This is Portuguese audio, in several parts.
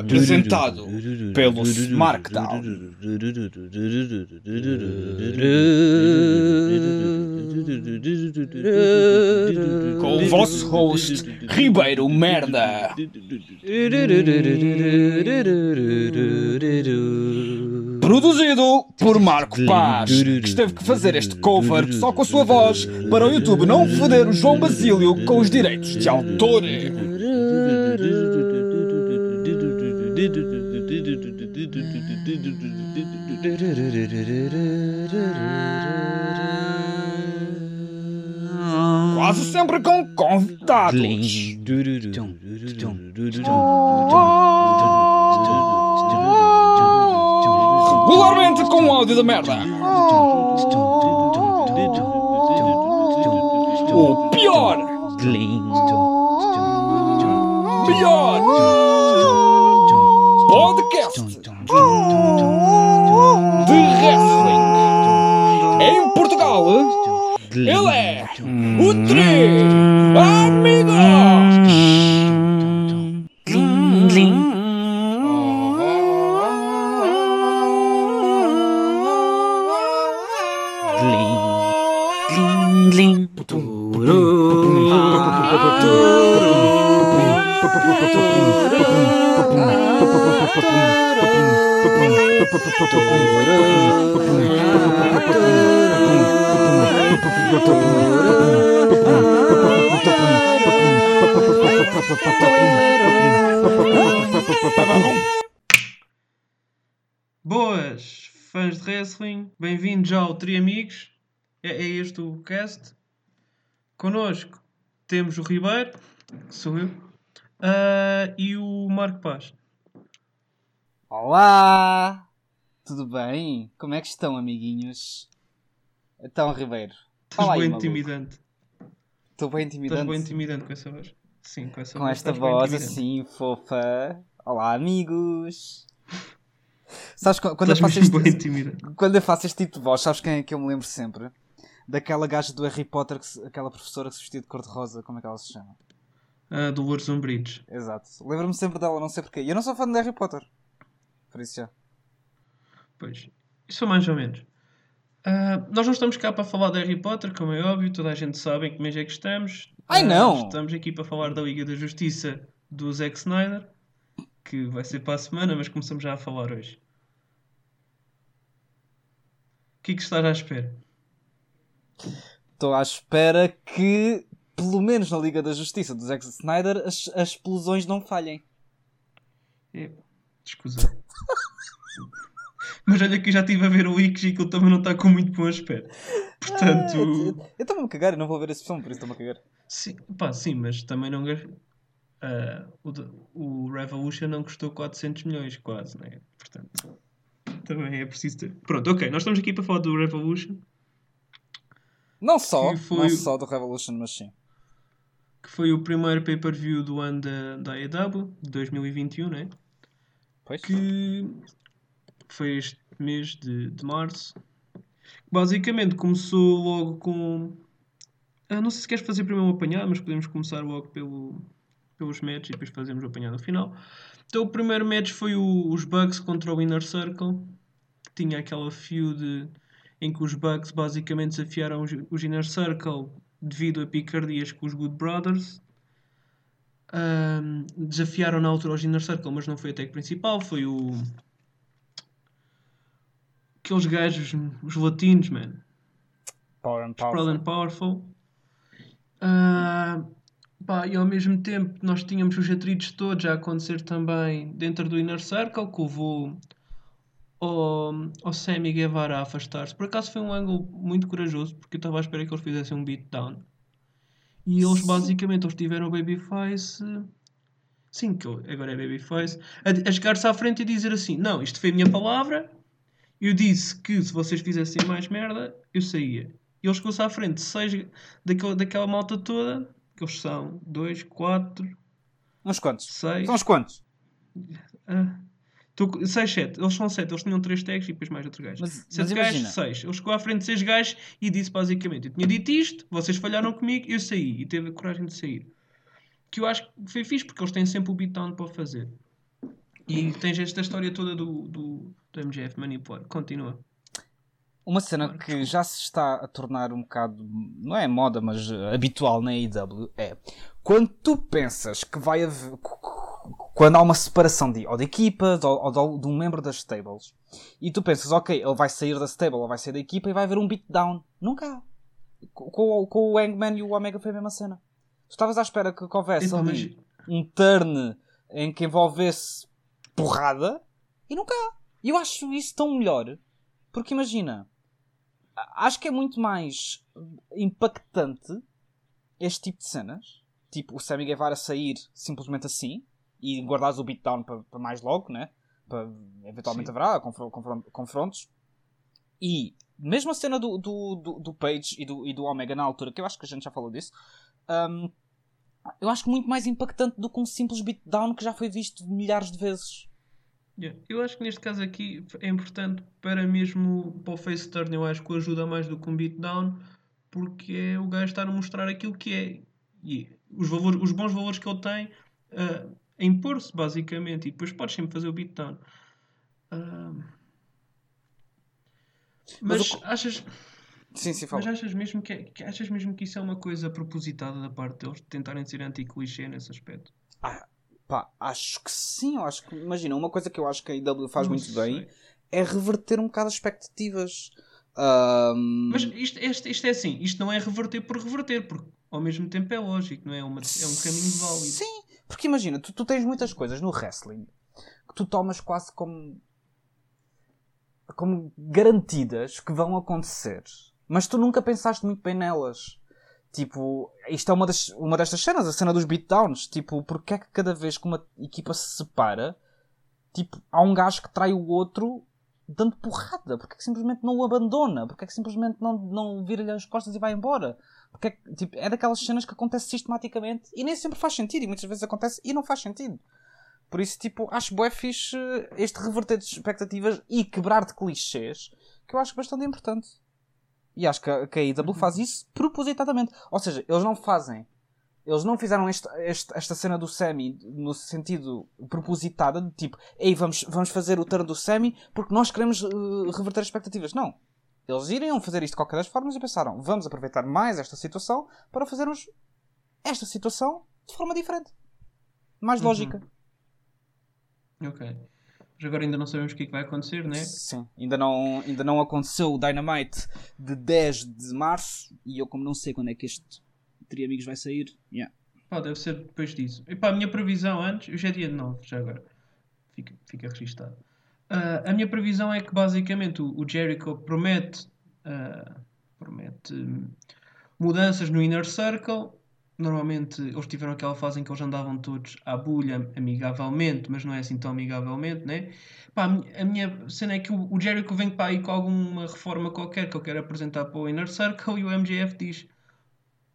Apresentado pelo Smarkdown. Com o vosso host, Ribeiro Merda. Produzido por Marco Paz, que esteve que fazer este cover só com a sua voz para o YouTube não foder o João Basílio com os direitos de autor. Quase sempre com convidados. Regularmente com áudio da merda. O pior. Melhor podcast de wrestling em Portugal. Ele é o 3. Connosco temos o Ribeiro, que sou eu, ah, e o Marco Paz. Olá! Tudo bem? Como é que estão, amiguinhos? Então, Ribeiro. Estás bem maluco. intimidante. Estou bem Estás intimidante. bem intimidante com essa voz. Sim, com essa Com voz. esta estás bem voz assim, fofa. Olá, amigos! Sabes qu- quando eu, Estás faço este, quando eu faço este tipo de voz, sabes quem é que eu me lembro sempre? Daquela gaja do Harry Potter, que se- aquela professora que se vestia de cor-de-rosa, como é que ela se chama? Ah, Dolores Umbridge. Exato. Lembro-me sempre dela, não sei porquê. E eu não sou fã de Harry Potter. Por isso já. Pois, isso mais ou menos. Ah, nós não estamos cá para falar de Harry Potter, como é óbvio, toda a gente sabe em que mês é que estamos. Ai, Ah, não! Estamos aqui para falar da Liga da Justiça do Zack Snyder, que vai ser para a semana, mas começamos já a falar hoje. O que é que estás à espera? Estou à espera que, pelo menos na Liga da Justiça do Zack Snyder, as, as explosões não falhem. É, escusa. mas olha que eu já estive a ver o Wix e aquilo também não está com muito bom aspecto. Portanto, Ah, eu- estou-me a cagar, eu não vou ver esse filme, por isso estou-me a cagar. sim, pá, sim, mas também não. ah, o, o Revolution não custou 400 milhões, quase, né? Portanto, também é preciso ter. Pronto, ok, nós estamos aqui para falar do Revolution. Não só, foi não o- só do Revolution, mas sim. que foi o primeiro pay-per-view do ano da, da AEW, de 2021, né? Pois. Que foi este mês de, de março. Basicamente começou logo com. Ah, não sei se queres fazer primeiro um apanhado, mas podemos começar logo pelo, pelos matches e depois fazemos o apanhado final. Então o primeiro match foi o- os Bucks contra o Inner Circle, que tinha aquela feud em que os Bucks basicamente desafiaram os, Inner Circle devido a picardias com os Good Brothers. Ahm, desafiaram na altura os Inner Circle, mas não foi a tag principal, foi o. Aqueles gajos, os latinos, man. Power and Proud and Powerful. Ah, pá, e ao mesmo tempo nós tínhamos os atritos todos a acontecer também dentro do Inner Circle, que levou ao, ao Sammy Guevara a afastar-se. Por acaso foi um ângulo muito corajoso, porque eu estava à espera que eles fizessem um beatdown. E eles basicamente eles tiveram o Babyface. Sim, que agora é Babyface. A, a chegar-se à frente e dizer assim: Não, isto foi a minha palavra. Eu disse que se vocês fizessem mais merda, eu saía. E ele chegou-se à frente, seis daquela, daquela malta toda, que eles são dois, quatro, Uns quantos? seis. São uns quantos? Ah, com- seis, sete. Eles são sete. Eles tinham três tags e depois mais outro gajo. Mas- sete mas gajos, imagina. seis. Ele chegou à frente de seis gajos e disse basicamente: Eu tinha dito isto, vocês falharam comigo, eu saí. E teve a coragem de sair. Que eu acho que foi fixe, porque eles têm sempre o beatdown para fazer. E tens esta história toda do, do, do MJF manipular. Continua. Uma cena Claro, que já se está a tornar um bocado, não é moda, mas eh, habitual na AEW é quando tu pensas que vai haver. Quando há uma separação de, ou de equipas ou, ou de, um membro das stables e tu pensas, ok, ele vai sair da stable ou vai sair da equipa e vai haver um beatdown. Nunca há. Com, com, com o Hangman e o Omega foi a mesma cena. Tu estavas à espera que, que houvesse Epá, ali um turn em que envolvesse porrada e nunca há. E eu acho isso tão melhor porque imagina, acho que é muito mais impactante este tipo de cenas. Tipo, o Sammy Guevara sair simplesmente assim e guardares o beatdown para, para mais logo, né? Para, eventualmente Sim. haverá confro- confron- confrontos. E mesmo a cena do, do, do, do Page e do, e do Omega na altura, que eu acho que a gente já falou disso, hum, eu acho muito mais impactante do que um simples beatdown que já foi visto milhares de vezes. Yeah. Eu acho que neste caso aqui é importante para mesmo para o face turn, eu acho que o ajuda mais do que um beatdown, porque é o gajo estar a mostrar aquilo que é e os, valores, os bons valores que ele tem ah, a impor-se basicamente, e depois podes sempre fazer o beatdown. Ah, Mas mas o achas, Sim, sim, mas achas mesmo que, é- que achas mesmo que isso é uma coisa propositada da parte deles, de tentarem ser anti-clichê nesse aspecto? Pá, acho que sim. Eu acho que, imagina, uma coisa que eu acho que a IW faz Não muito sei. bem é reverter um bocado as expectativas. Ahm, Mas isto, isto, isto é assim, isto não é reverter por reverter, porque ao mesmo tempo é lógico, não é? Uma, é um caminho válido. Sim, porque imagina, tu, tu tens muitas coisas no wrestling que tu tomas quase como. como garantidas que vão acontecer, mas tu nunca pensaste muito bem nelas. Tipo, isto é uma, das, uma destas cenas, a cena dos beatdowns. Tipo, porque é que cada vez que uma equipa se separa, tipo, há um gajo que trai o outro dando porrada? Porque é que simplesmente não o abandona? Porque é que simplesmente não, não vira-lhe as costas e vai embora? Porque é, tipo, é daquelas cenas que acontece sistematicamente e nem sempre faz sentido e muitas vezes acontece e não faz sentido. Por isso, tipo, acho bué fixe este reverter de expectativas e quebrar de clichês que eu acho bastante importante. E acho que a, que a AEW faz isso propositadamente. Ou seja, eles não fazem. Eles não fizeram este, este- esta cena do Sammy no sentido propositada de tipo, ei, vamos, vamos fazer o turno do Sammy porque nós queremos eh, reverter as expectativas. Não. Eles iriam fazer isto de qualquer das formas e pensaram, vamos aproveitar mais esta situação para fazermos esta situação de forma diferente. Mais Uhum. lógica. Ok. Mas agora ainda não sabemos o que é que vai acontecer, né? Sim, ainda não, ainda não aconteceu o Dynamite de 10 de março e eu, como não sei quando é que este Tri Amigos vai sair, yeah. Pá, deve ser depois disso. E pá, a minha previsão antes, hoje é dia 9, já agora. Fica, fica registado. Ah, a minha previsão é que basicamente o, o Jericho promete, ah, promete mudanças no Inner Circle. Normalmente eles tiveram aquela fase em que eles andavam todos à bulha amigavelmente, mas não é assim tão amigavelmente, né? Pá, a mi- a minha cena é que o, o Jericho vem para aí com alguma reforma qualquer que eu quero apresentar para o Inner Circle e o MJF diz: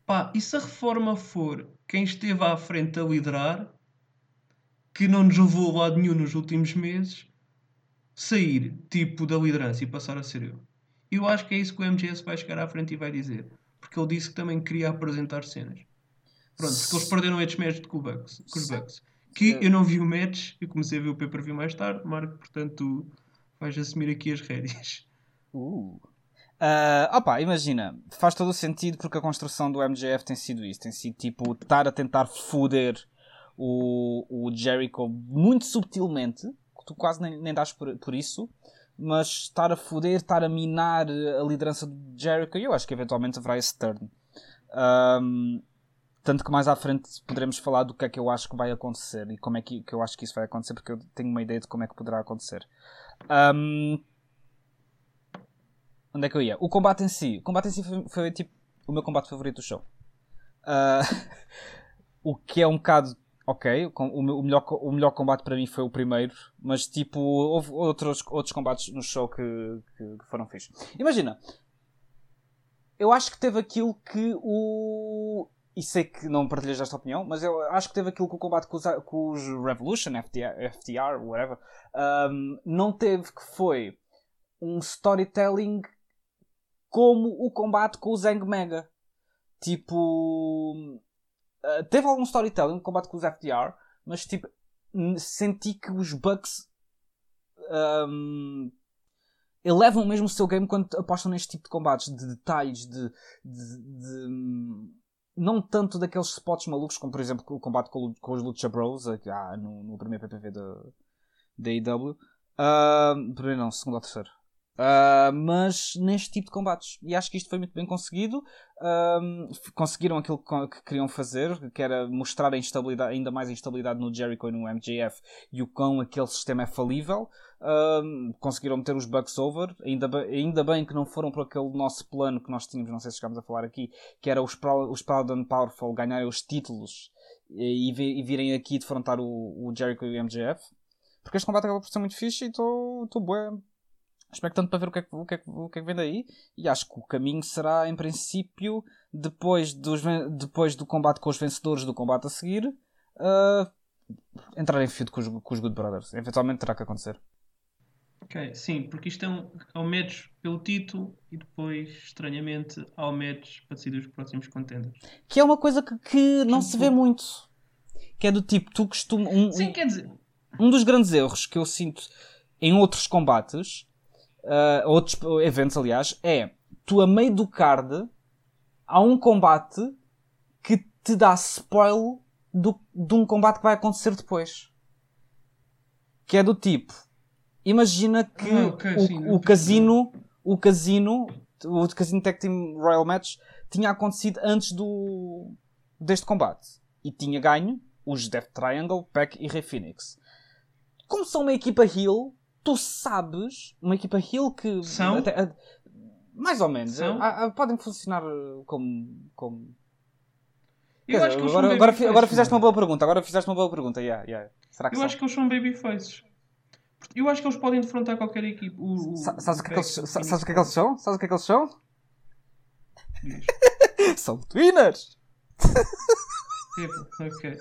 pá, e se a reforma for quem esteve à frente a liderar, que não nos levou a lado nenhum nos últimos meses, sair tipo da liderança e passar a ser eu? Eu acho que é isso que o MJF vai chegar à frente e vai dizer. Porque ele disse que também queria apresentar cenas. Pronto, porque eles perderam estes matches com, o Bucks, com os Bucks. Que eu não vi o match, eu comecei a ver o pay-per-view mais tarde, Marco, portanto vais assumir aqui as rédeas. Uh. Ah, opa, imagina, faz todo o sentido porque a construção do MJF tem sido isso, tem sido tipo estar a tentar foder o, o Jericho muito subtilmente, tu quase nem, nem por, por isso, mas estar a foder, estar a minar a liderança do Jericho, eu acho que eventualmente haverá esse turn. Ahm, tanto que mais à frente poderemos falar do que é que eu acho que vai acontecer e como é que, que eu acho que isso vai acontecer, porque eu tenho uma ideia de como é que poderá acontecer. Ahm, Onde é que eu ia? O combate em si. O combate em si foi, foi, tipo o meu combate favorito do show. Ah, o que é um bocado. Ok, o, melhor, o melhor combate para mim foi o primeiro, mas tipo, houve outros, outros combates no show que, que, que foram fixos. Imagina, eu acho que teve aquilo que o. E sei que não partilhas esta opinião, mas eu acho que teve aquilo que o combate com os, com os Revolution, FTR, FTR whatever, ahm, não teve, que foi um storytelling como o combate com o Zang Mega. Tipo. Uh, teve algum storytelling no combate com os FTR, mas tipo. senti que os Bucks ahm, elevam mesmo o seu game quando apostam neste tipo de combates, de detalhes, de, de- de, hum, não tanto daqueles spots malucos, como por exemplo o combate com, com os Lucha Bros, ah, no, no primeiro PPV da, da. Ah, primeiro não, segundo ou terceiro. Ah, mas neste tipo de combates. E acho que isto foi muito bem conseguido. Conseguiram aquilo que, queriam fazer, que era mostrar a instabilidade, ainda mais a instabilidade no Jericho e no MJF e o quão aquele sistema é falível. Conseguiram meter os Bucks over. Ainda, be- ainda bem que não foram por aquele nosso plano que nós tínhamos, não sei se chegámos a falar aqui, que era os, os Proud and Powerful ganharem os títulos e, e vi- virem aqui defrontar o, o Jericho e o MJF. Porque este combate acaba por ser muito fixe e estou bué expectante para ver o que, é que, o, que é que, o que é que vem daí. E acho que o caminho será, em princípio, depois, dos, depois do combate com os vencedores do combate a seguir, ah, entrar em feud com os, com os Good Brothers. Eventualmente terá que acontecer. Ok, sim, porque isto é um, é um match pelo título e depois, estranhamente, há um match para decidir os próximos contenders. Que é uma coisa que, que não se vê muito. Que é do tipo, tu costumas. Um, Sim, quer dizer, um dos grandes erros que eu sinto em outros combates, ah, outros eventos, aliás, é tu a meio do card há um combate que te dá spoil do, de um combate que vai acontecer depois. Que é do tipo, imagina que Ah, ok, o, sim, o casino, o casino, o casino Tag Team Royal Match tinha acontecido antes do deste combate e tinha ganho os Death Triangle, Pack e Rey Phoenix como são uma equipa heel, tu sabes, uma equipa heel que. São? até- a- mais ou menos. São? Ah, ah, podem funcionar uh, como. como... eu Quer acho dizer, que agora, agora, agora fizeste uma mano. boa pergunta. Agora fizeste uma boa pergunta. Yeah, yeah. Será que Eu são? acho que eles são babyfaces. Eu acho que eles podem defrontar qualquer equipe. O, o, Sa- Sabes o que é que eles, sabes o que é que eles são? Sabes o que é que eles são? São twinners! Epa, ok.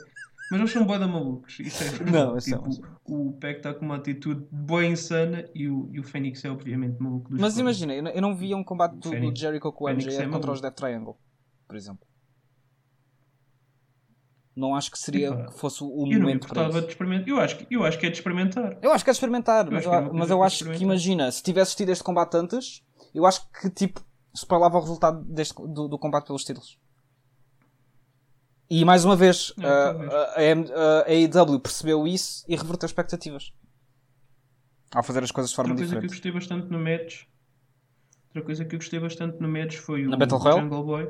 Mas eles são bué da malucos. Isso é Não, tipo, são. O Peck está com uma atitude boa insana e o, e o Fênix é obviamente maluco Mas imagina, eu não- eu não via um combate do, do Jericho com o MJF é contra maluco. os Death Triangle, por exemplo. Não acho que seria que fosse o Eu momento para isso. de experimentar. Eu acho, que- eu acho que é de experimentar. Eu acho que é de experimentar, Eu mas, eu, é mas eu para acho que imagina, se tivesse tido este combate antes, eu acho que tipo spoilava o resultado deste, do, do combate pelos títulos. E mais uma vez, Não, a- AEW percebeu isso e reverteu expectativas. Ao fazer as coisas de forma Outra coisa que eu diferente. gostei bastante no match. Outra coisa que eu gostei bastante no match foi o Na Battle Royale? Jungle Boy.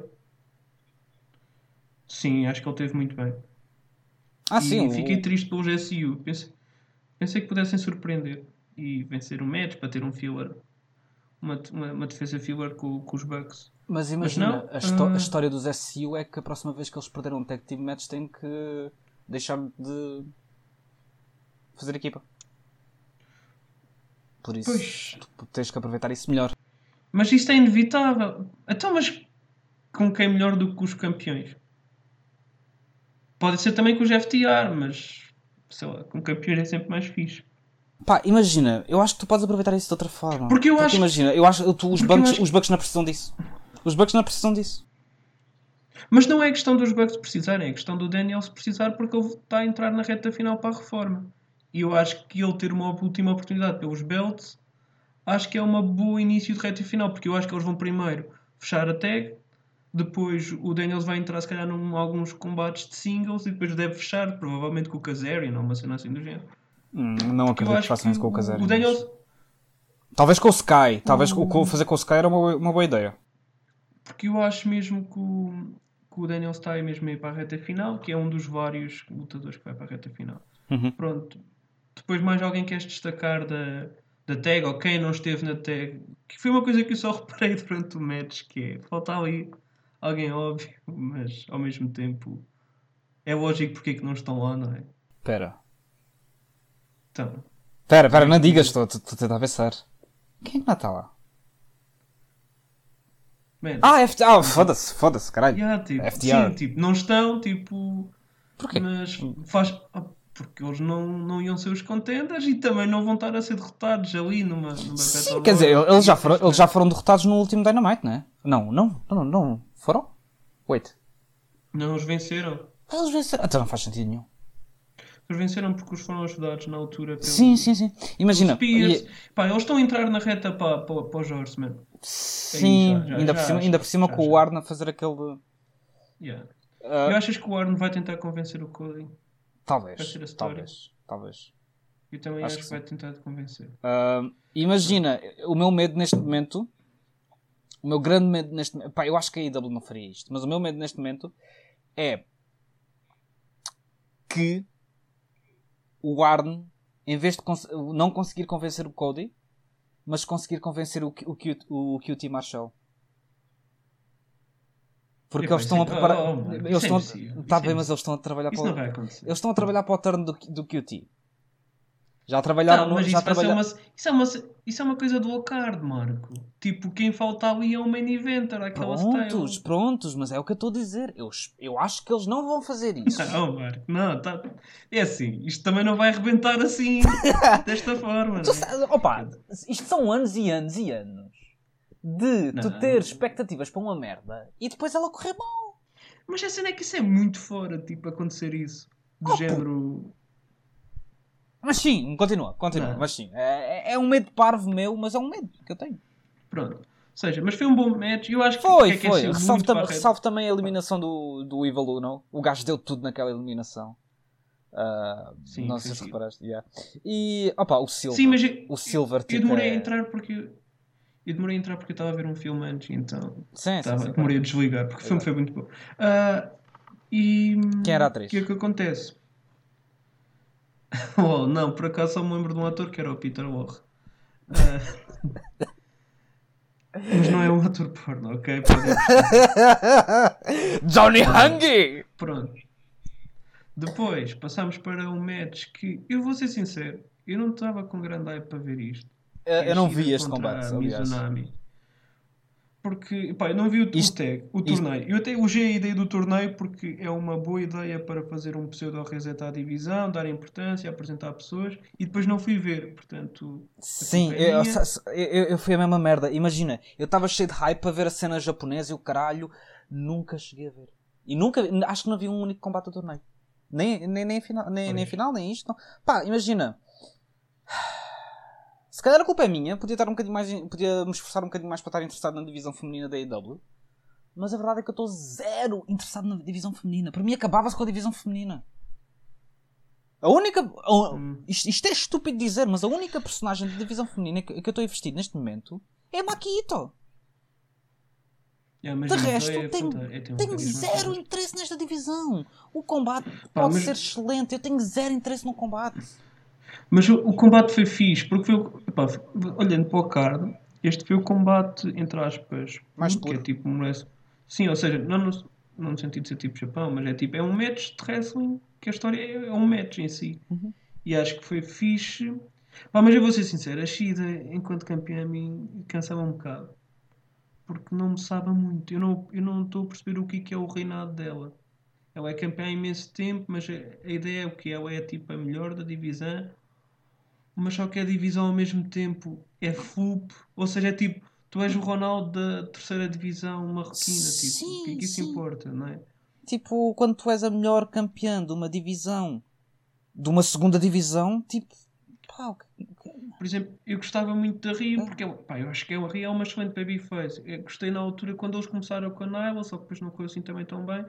Sim, acho que ele teve muito bem. Ah, e sim. o- fiquei triste pelos SU. Pensei, pensei que pudessem surpreender e vencer o match para ter um filler. Uma, uma, uma defesa filler com, com os Bucks. Mas Mas imagina, não, a, a ah. história dos SCU é que a próxima vez que eles perderam um tag team match têm que deixar de fazer equipa. Por isso, Pois. tu tens que aproveitar isso melhor. Mas isto é inevitável. Então, mas com quem melhor do que os campeões? Pode ser também com os FTR, mas sei lá, com campeões é sempre mais fixe. Pá, imagina, eu acho que tu podes aproveitar isso de outra forma. Porque eu acho- imagina, eu acho tu, os, Porque eu bugs, acho- os bugs não precisam disso. Os bugs não precisam disso. Mas não é questão dos Bucks precisarem, é questão do Daniels precisar porque ele está a entrar na reta final para a reforma. E eu acho que ele ter uma última oportunidade pelos belts, acho que é um bom início de reta final, porque eu acho que eles vão primeiro fechar a tag, depois o Daniels vai entrar se calhar em alguns combates de singles e depois deve fechar, provavelmente com o Kazarian ou uma cena assim do género. Hum, não acredito que façam isso com o Kazarian. o Daniels, Talvez com o Sky. Talvez O- fazer com o Sky era uma, boa- uma boa ideia. Porque eu acho mesmo que o, que o Daniels está aí mesmo aí para a reta final, que é um dos vários lutadores que vai para a reta final. Uhum. Pronto. Depois mais alguém queres destacar da, da tag ou quem não esteve na tag? Que foi uma coisa que eu só reparei durante o match, que é falta ali alguém óbvio, mas ao mesmo tempo é lógico porque é que não estão lá, não é? Pera. Então, Pera, pera, não digas, estou estou a tentar pensar. Quem é que não está lá? Man, Ah, FT... ah foda-se, foda-se, caralho. yeah, tipo, FTR. sim, tipo, não estão, tipo, Porquê? mas faz ah, porque eles não, não iam ser os contenders e também não vão estar a ser derrotados ali numa, numa Sim, quer dizer, eles já, foram, eles já foram derrotados no último Dynamite, não é? Não, não, não, não. Foram? Wait. Não os venceram. Eles venceram. Então não faz sentido nenhum. Eles venceram porque os foram ajudados na altura pelo... Sim, sim, sim. Imagina. Spears. e- Pá, eles estão a entrar na reta para, para, para os Horsemen. Sim, já, já, ainda, por já, cima, já, ainda por cima com o Arna fazer aquele. Yeah. ah, Eu achas que o Arno vai tentar convencer o Cody? talvez. a. Talvez. Talvez. Eu também Acho acho, que que vai tentar te convencer. Ah, imagina, o meu medo neste momento. O meu grande medo neste momento. Pá, eu acho que a IW não faria isto. Mas o meu medo neste momento é que o Arn, em vez de cons- não conseguir convencer o Cody, mas conseguir convencer o, o, Q- o QT Marshall. Porque eles estão a preparar. oh, oh, mano, eles estão Tá bem, mas eles estão a trabalhar Isso para o... Eles estão a trabalhar para o turno do, do QT. Já trabalharam Não, no. mas Já isso, trabalha... uma, isso, é uma, isso é uma coisa do card, Marco. Tipo, quem falta ali é o main eventer, aquela Prontos, style. prontos, mas é o que eu estou a dizer. Eu, eu acho que eles não vão fazer isso. Não, Marco, não, tá... é assim, isto também não vai arrebentar assim, desta forma. Tu é? sa- opa, isto são anos e anos e anos de tu Não. ter expectativas para uma merda e depois ela correr mal. Mas a cena é que isso é muito fora, tipo, acontecer isso. Do Oh, género. Mas sim, continua, continua. Não. Mas sim, é, é um medo parvo meu, mas é um medo que eu tenho. Pronto. Ou seja, mas foi um bom match. Eu acho que Foi, que aqueceu foi. muito Ressalvo, tam a também a eliminação do, do Evil Uno. O gajo deu tudo naquela eliminação. Ah, Sim, não sei se reparaste. yeah. E opa, o Silver. Sim, mas eu, O Silver eu tipo. demorei a é- entrar porque. Eu demorei a entrar porque eu estava a ver um filme antes, então Sim, sim, Tava, sim. demorei a desligar, porque o filme foi muito bom. Ah, e. Quem era a atriz? O que é que acontece? oh, não, por acaso só me lembro de um ator que era o Peter Lorre. Ah, mas não é um ator porno, ok? Perceber. Johnny Hungry! Pronto. Depois passamos para um match que, eu vou ser sincero, eu não estava com grande hype para ver isto. Eu, eu não vi este combate, aliás. Mizunami. Porque, pá, eu não vi o, Isto- o tag, o isto- torneio. Eu até elogiei a ideia do torneio porque é uma boa ideia para fazer um pseudo reset à divisão, dar importância, apresentar pessoas e depois não fui ver, portanto. Sim, é eu, eu, eu, fui a mesma merda. Imagina, eu estava cheio de hype para ver a cena japonesa e o caralho, nunca cheguei a ver. E nunca, acho que não vi um único combate do torneio. Nem, nem, nem, final, nem, nem final, nem isto. Não. Pá, imagina. Se calhar a culpa é minha, podia, estar um bocadinho mais, podia me esforçar um bocadinho mais para estar interessado na divisão feminina da AEW. Mas a verdade é que eu estou zero interessado na divisão feminina. Para mim acabava-se com a divisão feminina. A única. a- Hum. isto, isto é estúpido dizer, mas a única personagem de divisão feminina que, que eu estou investido neste momento é a. Yeah, mas De resto, é tenho, é, tenho zero interesse nesta divisão. O combate Pá, pode mas- ser excelente, eu tenho zero interesse no combate. Mas o, o combate foi fixe, porque foi, epá, olhando para o card, este foi o combate, entre aspas, Mais puro, que é puro. tipo um wrestling. Sim, ou seja, não no, não no sentido de ser tipo Japão, mas é tipo, é um match de wrestling, que a história é, é um match em si. Uhum. E acho que foi fixe. Pá, mas eu vou ser sincero, a Shida, enquanto campeã, me cansava um bocado. Porque não me sabe muito. Eu não eu não estou a perceber o que é que é o reinado dela. Ela é campeã há imenso tempo, mas a, a ideia é o que ela é tipo a melhor da divisão, mas só que a divisão ao mesmo tempo é FUP, ou seja, é tipo, tu és o Ronaldo da terceira divisão marroquina, tipo, Sim, o que é que isso sim. importa, não é? Tipo, quando tu és a melhor campeã de uma divisão, de uma segunda divisão, tipo, pá, o que- Por exemplo, eu gostava muito da Rio, Ah. porque ela- pá, eu acho que a Rio é uma excelente babyface. Eu gostei na altura quando eles começaram com a Nyla, só que depois não correu assim também tão bem.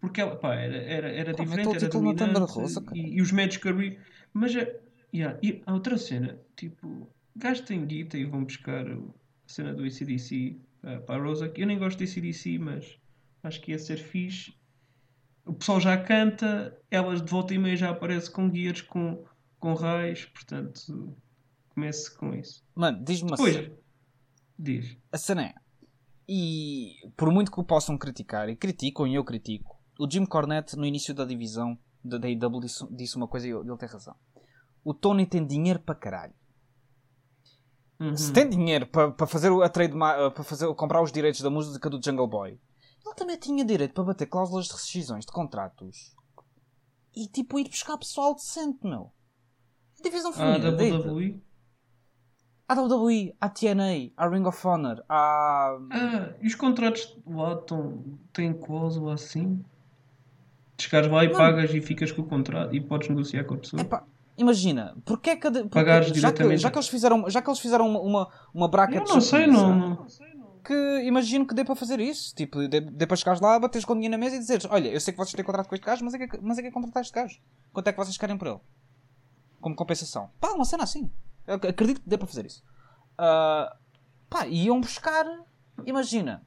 Porque ela, pá, era, era, era Pá, diferente, era dominante Rosa, e, e os matches que a Rio... Mas, é- yeah, e a outra cena, tipo, gastem guita e vão buscar a cena do ACDC uh, para a Rosa, que eu nem gosto de ACDC, mas acho que ia ser fixe. O pessoal já canta, elas de volta e meia já aparecem com guias, com, com raios, portanto, comece com isso. Mano, diz-me uma Pois, cena. diz. A cena é. E por muito que o possam criticar, e criticam e eu critico, o Jim Cornette no início da divisão da da AEW disse, disse uma coisa e ele tem razão. O Tony tem dinheiro para caralho. Uhum. Se tem dinheiro para, para fazer a trade para fazer, comprar os direitos da música do Jungle Boy, ele também tinha direito para bater cláusulas de rescisões de contratos e tipo ir buscar pessoal decente, meu. A divisão A feminina. AEW. WWE. A WWE, a TNA, a Ring of Honor, a. Ah, e os contratos lá estão, têm cláusula assim? Chegares lá e Não. pagas e ficas com o contrato e podes negociar com a pessoa. Epá, imagina, porque é que. porque- Pagares já, que, já que eles fizeram, já que eles fizeram uma, uma, uma bracket eu não sei, não. não. que imagino que dê para fazer isso. Tipo, dê, dê para chegares lá, bateres com dinheiro na mesa e dizeres: Olha, eu sei que vocês têm contrato com este gajo, mas é que, mas é que é contratar este gajo. Quanto é que vocês querem por ele? Como compensação. Pá, uma cena assim. Eu ac- acredito que dê para fazer isso. Ah, pá, iam buscar. Imagina.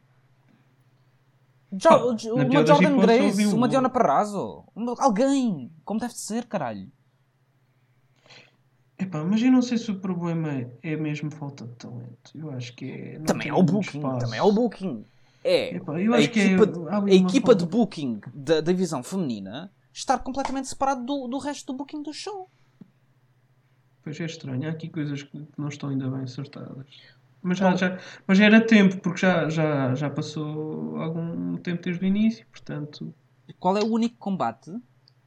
Jo- na uma Jordan Grace, um- uma Diona Parrazo, alguém, como deve de ser, caralho. Epá, mas eu não sei se o problema é mesmo falta de talento. Eu acho que é. Também é o booking, espaço. também é o booking. É Epá, eu a acho que é- equipa, há ali a equipa de booking da, da divisão feminina estar completamente separado do, do resto do booking do show. Pois é estranho, há aqui coisas que não estão ainda bem acertadas. Mas já, já, mas já era tempo, porque já, já, já passou algum tempo desde o início, portanto. Qual é o único combate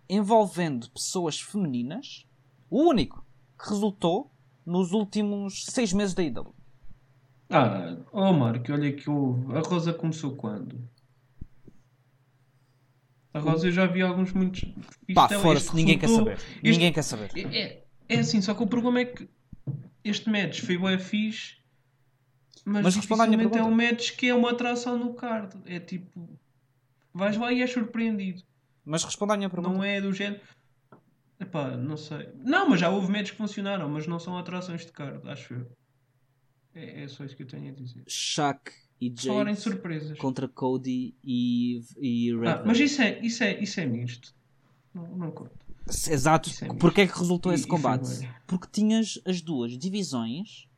envolvendo pessoas femininas, o único, que resultou nos últimos seis meses da IW? Ah, oh Marco, olha que houve. A Rosa começou quando? A Rosa eu já vi alguns muitos. Isto Pá, é- fora-se, ninguém quer saber. este- Ninguém quer saber. É, é, assim, só que o problema é que este match foi bué fixe, mas, Mas dificilmente é um match que é uma atração no card. É tipo, vais lá e és surpreendido. Mas responda à minha pergunta. Não é do género. Epá, não sei. Não, mas já houve matches que funcionaram, mas não são atrações de card, acho eu. É, é só isso que eu tenho a dizer. Shaq e Jade surpresas. contra Cody e, e Red Ah, mas isso é, isso é, isso é misto. Não, não conta. Exato. É. Porquê é que resultou E- esse combate? Porque tinhas as duas divisões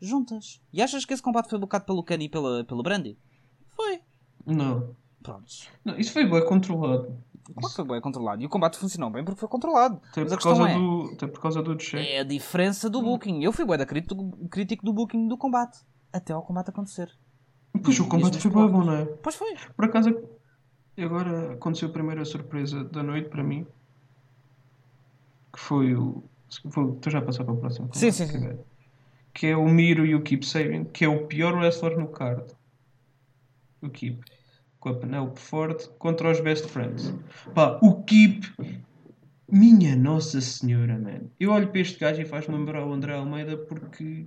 juntas. E achas que esse combate foi bocado pelo Kenny e pela, pelo Brandy? Foi. Não. Prontos. não isso foi bem controlado. Claro que foi bem controlado. E o combate funcionou bem porque foi controlado. Até por, causa é, do, até por causa do check. é a diferença do booking. Eu fui bué da crítico, do booking do combate. Até ao combate acontecer. Pois o E combate foi combate- bem bom, não é? Pois foi. Por acaso, agora aconteceu a primeira surpresa da noite para mim. Que foi o. Vou, estou já a passar para o próximo. Sim, combate, sim, sim. Que é o Miro e o Keep Sabin, que é o pior wrestler no card. O Keep. Com a Penelope Ford contra os Best Friends. Pá, o Keep. Minha Nossa Senhora, man. Eu olho para este gajo e faz-me lembrar o André Almeida porque.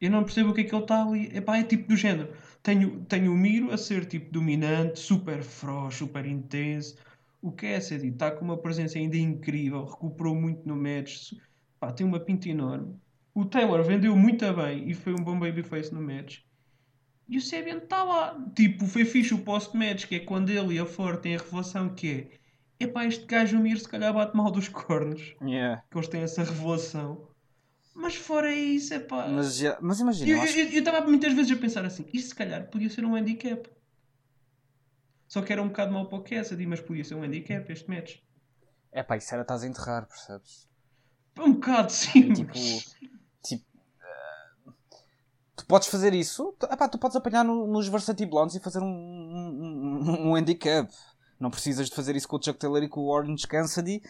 Eu não percebo o que é que ele está ali. Epá, é tipo do género. Tenho, tenho o Miro a ser tipo dominante, super frouxo, super intenso. O Cassidy está com uma presença ainda incrível, recuperou muito no match. Pá, tem uma pinta enorme. O Taylor vendeu muito bem e foi um bom babyface no match. E o Sabian está lá. Tipo, foi fixe o post-match, que é quando ele e a Ford têm a revelação que é epá, este gajo o Miro se calhar bate mal dos cornos. Yeah. Que eles têm essa revelação. Mas fora isso, epá... Mas, já- mas imagina, Eu acho estava muitas vezes a pensar assim, isto se calhar podia ser um handicap. Só que era um bocado mau para o Cassidy, mas podia ser um handicap este match. É pá, isso era estás a enterrar, percebes? Um bocado, sim. Tipo, mas- tipo eh, tu podes fazer isso, tu, epá, tu podes apanhar no- nos Varsity Blondes e fazer um, um, um- handicap. Não precisas de fazer isso com o Chuck Taylor e com o Orange Cassidy,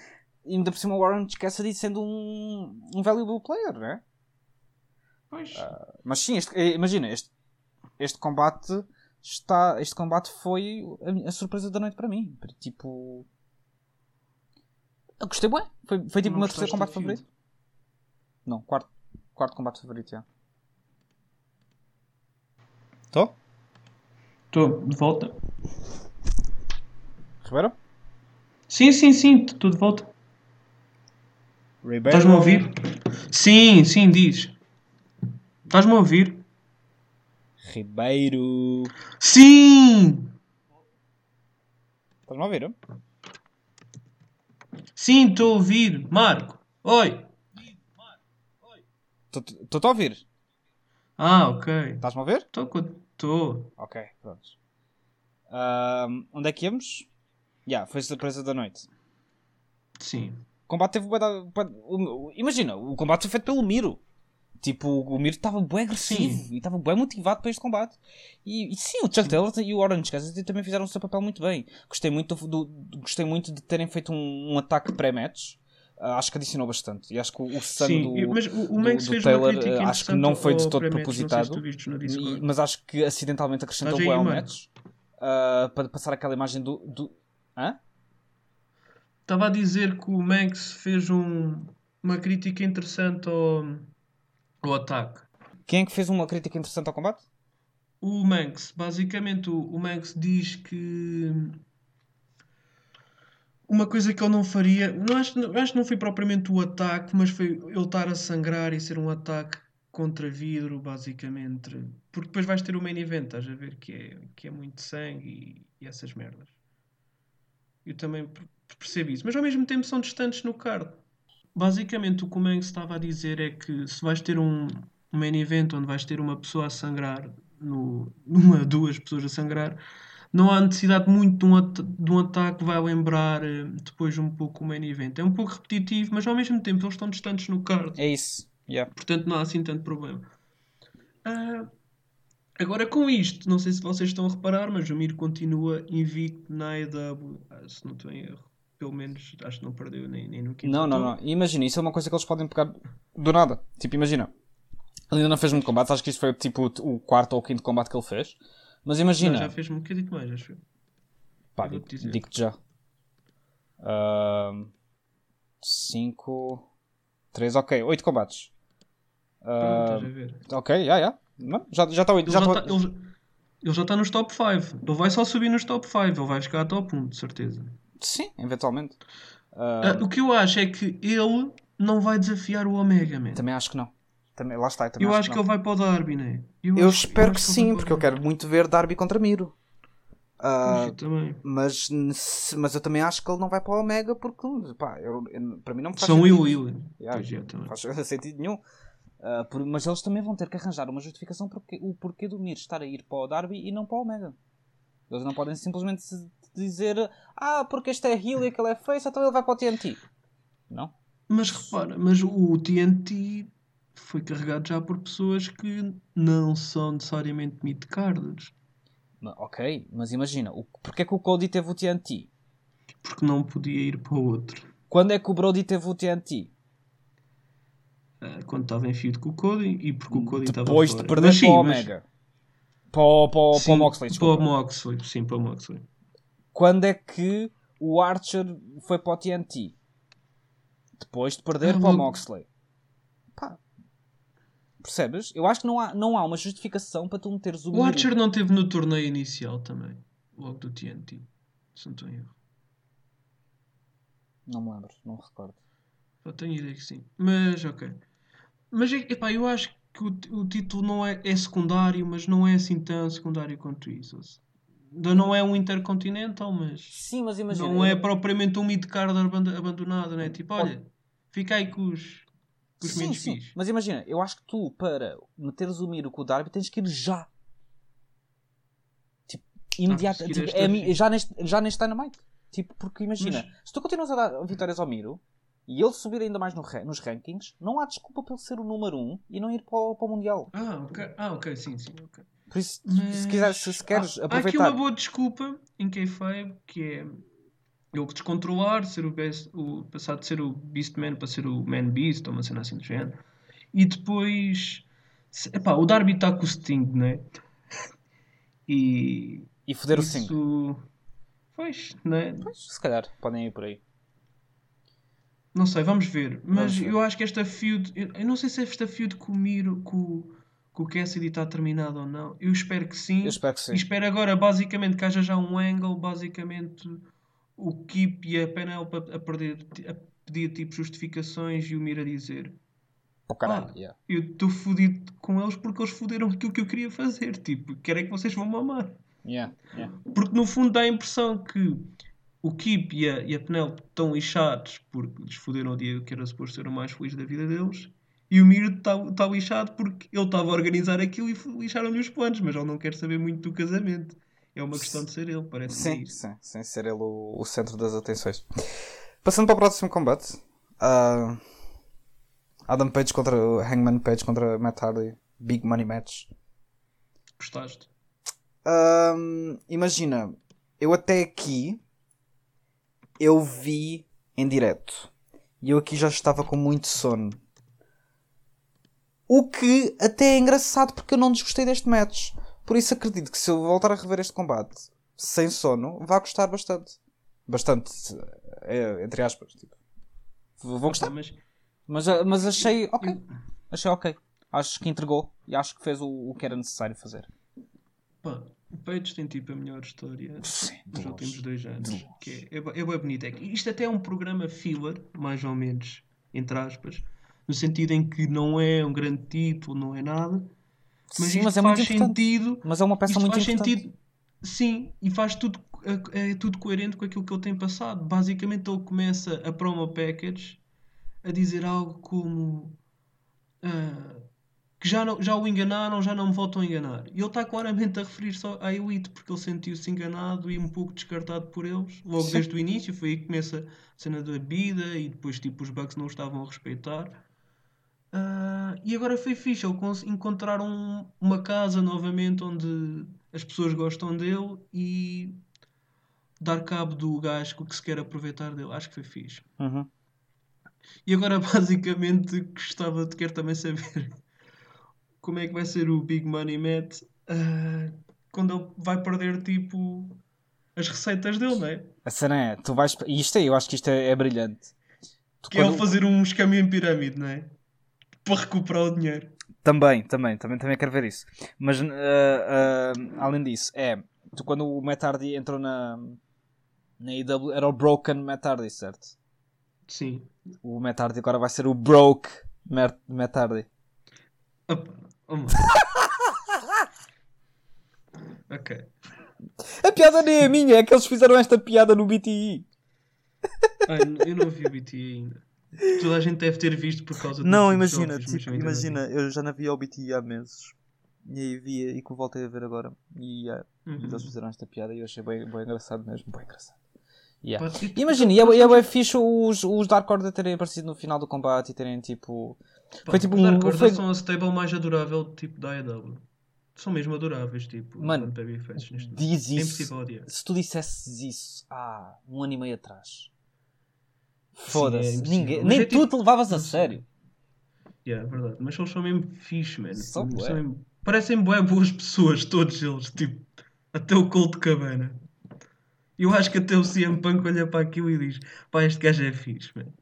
e ainda por cima o Orange Cassidy sendo um, um valuable player, né? Pois, Mas sim, este- eh, imagina, este, este combate está. Este combate foi a, a surpresa da noite para mim. Tipo. Eu gostei bem. Foi, foi tipo o meu terceiro combate favorito. Não, quarto, quarto combate favorito já. Tô? estou de volta. Ribeiro? Sim, sim, sim, estou de volta. Ribeiro. Estás-me a ouvir? Sim, sim, diz. Estás-me a ouvir? Ribeiro. Sim! Estás-me a ouvir? Sim, estou a ouvir. Marco, oi. Estou-te a ouvir. Ah, ok. Estás-me a ouvir? Estou, estou. Ok, pronto. Onde é que íamos? Já, foi a surpresa da noite. Sim. O combate teve Imagina, o combate foi feito pelo Miro. Tipo, o Miro estava bem agressivo e estava bem motivado para este combate. E, e sim, o Chuck Taylor e o Orange Cassidy também fizeram o seu papel muito bem. Gostei muito, do, do- gostei muito de terem feito um, um ataque pré-match. Ah, acho que adicionou bastante. E acho que o, o Sun Sim, do, mas o, o do- do Taylor, eh, acho que não foi de todo propositado. E- mas acho que acidentalmente acrescentou aí, ao match. ah, para passar aquela imagem do. do... Hã? Estava a dizer que o Max fez um- uma crítica interessante ao, ao ataque. Quem é que fez uma crítica interessante ao combate? O Manx, basicamente, o, o Manx diz que uma coisa que ele não faria, não acho, não- acho que não foi propriamente o ataque, mas foi ele estar a sangrar e ser um ataque contra vidro, basicamente. Porque depois vais ter o main event, estás a ver, que é, que é muito sangue e, e essas merdas. Eu também per- percebo isso, mas ao mesmo tempo são distantes no card. Basicamente, o que o Manx estava a dizer é que se vais ter um, um main event onde vais ter uma pessoa a sangrar, no, uma, duas pessoas a sangrar, não há necessidade muito de um, at- de um ataque que vai lembrar eh, depois um pouco o main event. É um pouco repetitivo, mas ao mesmo tempo eles estão distantes no card, É isso. Yeah. portanto não há assim tanto problema. Ah, agora com isto, não sei se vocês estão a reparar, mas o Mir continua invicto na AEW, ah, se não estou em erro. Pelo menos acho que não perdeu nem, nem no quinto Não, não, não. Imagina, isso é uma coisa que eles podem pegar do nada. Tipo, imagina. Ele ainda não fez muito combate, acho que isto foi tipo o quarto ou o quinto combate que ele fez. Mas imagina. Não, já fez um bocadinho mais, acho eu. Pá, vou-te digo- digo-te já. 5, 3, ok, 8 combates. Ver. ok, já, já. Não, Já já está Ele já já, está- tá, ele, ele já está nos top 5. Ele vai só subir nos top 5. Ele vai chegar a top 1, de certeza. Sim, eventualmente. Ah, o que eu acho é que ele não vai desafiar o Omega, man. Também acho que não. Também, lá está, também Eu acho que não. ele vai para o Darby, né? Eu acho- espero que acho ele sim, porque eu quero muito ver Darby contra Miro. Eu também. mas, mas eu também acho que ele não vai para o Omega porque, pá, eu- eu- para mim não faz São sentido. Will Will. Yeah, Pois é, não faz sentido nenhum. Ah, por- mas eles também vão ter que arranjar uma justificação porque o porquê do Mir estar a ir para o Darby e não para o Omega. Eles não podem simplesmente dizer ah, porque este é heel e aquele é face, então ele vai para o TNT. Não? Mas repara, mas o TNT foi carregado já por pessoas que não são necessariamente mid-carders. Ok, mas imagina, o, porque é que o Cody teve o TNT? Porque não podia ir para o outro. Quando é que o Brody teve o TNT? Ah, quando estava em feud com o Cody e porque o Cody estava Depois de perder Mas sim, para o mas- Omega. Para o, para o, para o Sim, Moxley, Para desculpa. o Moxley, sim, para o Moxley. Quando é que o Archer foi para o TNT? Depois de perder Ah, para o Moxley. Pá. Percebes? Eu acho que não há, não há uma justificação para tu meteres o O. Archer não teve no torneio inicial também, logo do TNT, se não estou em erro. Não me lembro, não me recordo. Eu tenho ideia que sim. Mas, ok. Mas, é- epá, eu acho que o, o título não é, é secundário, mas não é assim tão secundário quanto isso. Ainda Não é um Intercontinental, mas Sim, mas imagina. não é propriamente um mid-card aband- abandonado, né? Tipo, olha, fica aí com os, com os Sim, menos sim. fixe. Mas imagina, eu acho que tu, para meteres o Miro com o Darby, tens que ir já. Tipo, imediato. tipo, é já, neste, já neste Dynamite. Tipo, porque imagina, Mas- se tu continuas a dar vitórias ao Miro e ele subir ainda mais no nos rankings, não há desculpa para ele ser o número 1 um e não ir para o, para o Mundial. Ah, ok. Ah, ok, sim, sim. ok. Por isso, Mas se, quiseres, se, se queres há, há aqui aproveitar. uma boa desculpa em kayfabe que é ele descontrolar, ser o best, o, passar de ser o Beastman para ser o Man Beast ou uma cena assim do género. E depois, epá, o Darby está com o Sting, né? E E foder o isso, 5. pois, né? Se calhar, podem ir por aí. Não sei, vamos ver. Mas Vamos ver. eu acho que esta feud, eu, eu não sei se esta feud com o Miro, com, com o Cassidy está terminada ou não. Eu espero que sim. Eu espero que sim. E espero agora, basicamente, que haja já um angle, basicamente, o Kip e a Penelope a, perder, a pedir tipo justificações e o Mira a dizer o caralho, Ah. yeah. eu estou fodido com eles porque eles foderam aquilo que eu queria fazer. Tipo, quero é que vocês vão mamar. Yeah, yeah. Porque no fundo dá a impressão que o Kip e a, e a Penelope estão lixados porque lhes foderam o dia que era suposto ser o mais feliz da vida deles. E o Miro está lixado porque ele estava a organizar aquilo e lixaram-lhe os planos, mas ele não quer saber muito do casamento. É uma questão de ser ele, parece que é Sim, sim, sem ser ele o, o centro das atenções. Passando para o próximo combate. ah, Adam Page contra Hangman Page contra Matt Hardy. Big Money Match. Gostaste? Ahm, imagina, eu até aqui eu vi em direto. E eu aqui já estava com muito sono. O que até é engraçado porque eu não desgostei deste match. Por isso acredito que se eu voltar a rever este combate sem sono, vai gostar bastante. Bastante. é, entre aspas. Tipo. Vão gostar. mas Mas, ah, mas achei ok. Achei ok. Acho que entregou e acho que fez o, o que era necessário fazer. pá, o Page tem tipo a melhor história Sim, dos últimos dois anos. Que é, é, é bué bonito. É que isto até é um programa filler, mais ou menos, entre aspas, no sentido em que não é um grande título, não é nada. Mas Sim, mas é faz muito importante. sentido. Mas é uma peça muito faz importante. sentido. Sim, e faz tudo, é, tudo coerente com aquilo que ele tem passado. Basicamente, ele começa a promo package a dizer algo como ah, que já, não, já o enganaram, já não me voltam a enganar. E ele está claramente a referir-se à Elite porque ele sentiu-se enganado e um pouco descartado por eles. Logo Sim. desde o início, foi aí que começa a cena da bebida e depois tipo, os bugs não o estavam a respeitar. Ah, e agora foi fixe, ele encontraram um- uma casa novamente onde as pessoas gostam dele e dar cabo do gajo que se quer aproveitar dele. Acho que foi fixe. Uhum. E agora basicamente gostava de quero também saber como é que vai ser o Big Money Matt ah, quando ele vai perder tipo as receitas dele, não é? A cena é, tu vais. E isto aí, eu acho que isto é, é brilhante. Tu Que é ele quando- fazer um escaminho em pirâmide, não é? Para recuperar o dinheiro. Também, também, também, também quero ver isso. Mas ah, ah, além disso, é. Tu quando o Matt Hardy entrou na. Na IW era o Broken Matt Hardy, certo? Sim. O Matt Hardy agora vai ser o Broke Matt Hardy. Opa, oh, ok. A piada nem é minha, é que eles fizeram esta piada no BTI. Ai, eu não vi o BT ainda. Toda a gente deve ter visto por causa Não, imagina, jogos, tipo, vi. imagina, eu já não via o BTI há meses. E aí via e que voltei a ver agora. E yeah, Uhum. eles fizeram esta piada e eu achei bem, bem engraçado mesmo, bem engraçado. Yeah. Imagina, e é, é bem fixe os, os Dark Order terem aparecido no final do combate e terem tipo. Pá, Foi tipo os Dark Order foi- são a stable mais adorável tipo da AEW. São mesmo adoráveis, tipo, Mano, neste momento. Diz É isso. odiar. Se tu dissesses isso há um ano e meio atrás, foda-se, é ninguém, nem é tu tipo- te levavas a sério. Yeah, é verdade. Mas eles são mesmo fixe, mano. São Tipo, bué. mesmo- Parecem bué boas pessoas, todos eles. Tipo, até o Colt Cabana. Eu acho que até o CM Punk olha para aquilo e diz: pá, este gajo é fixe, mano.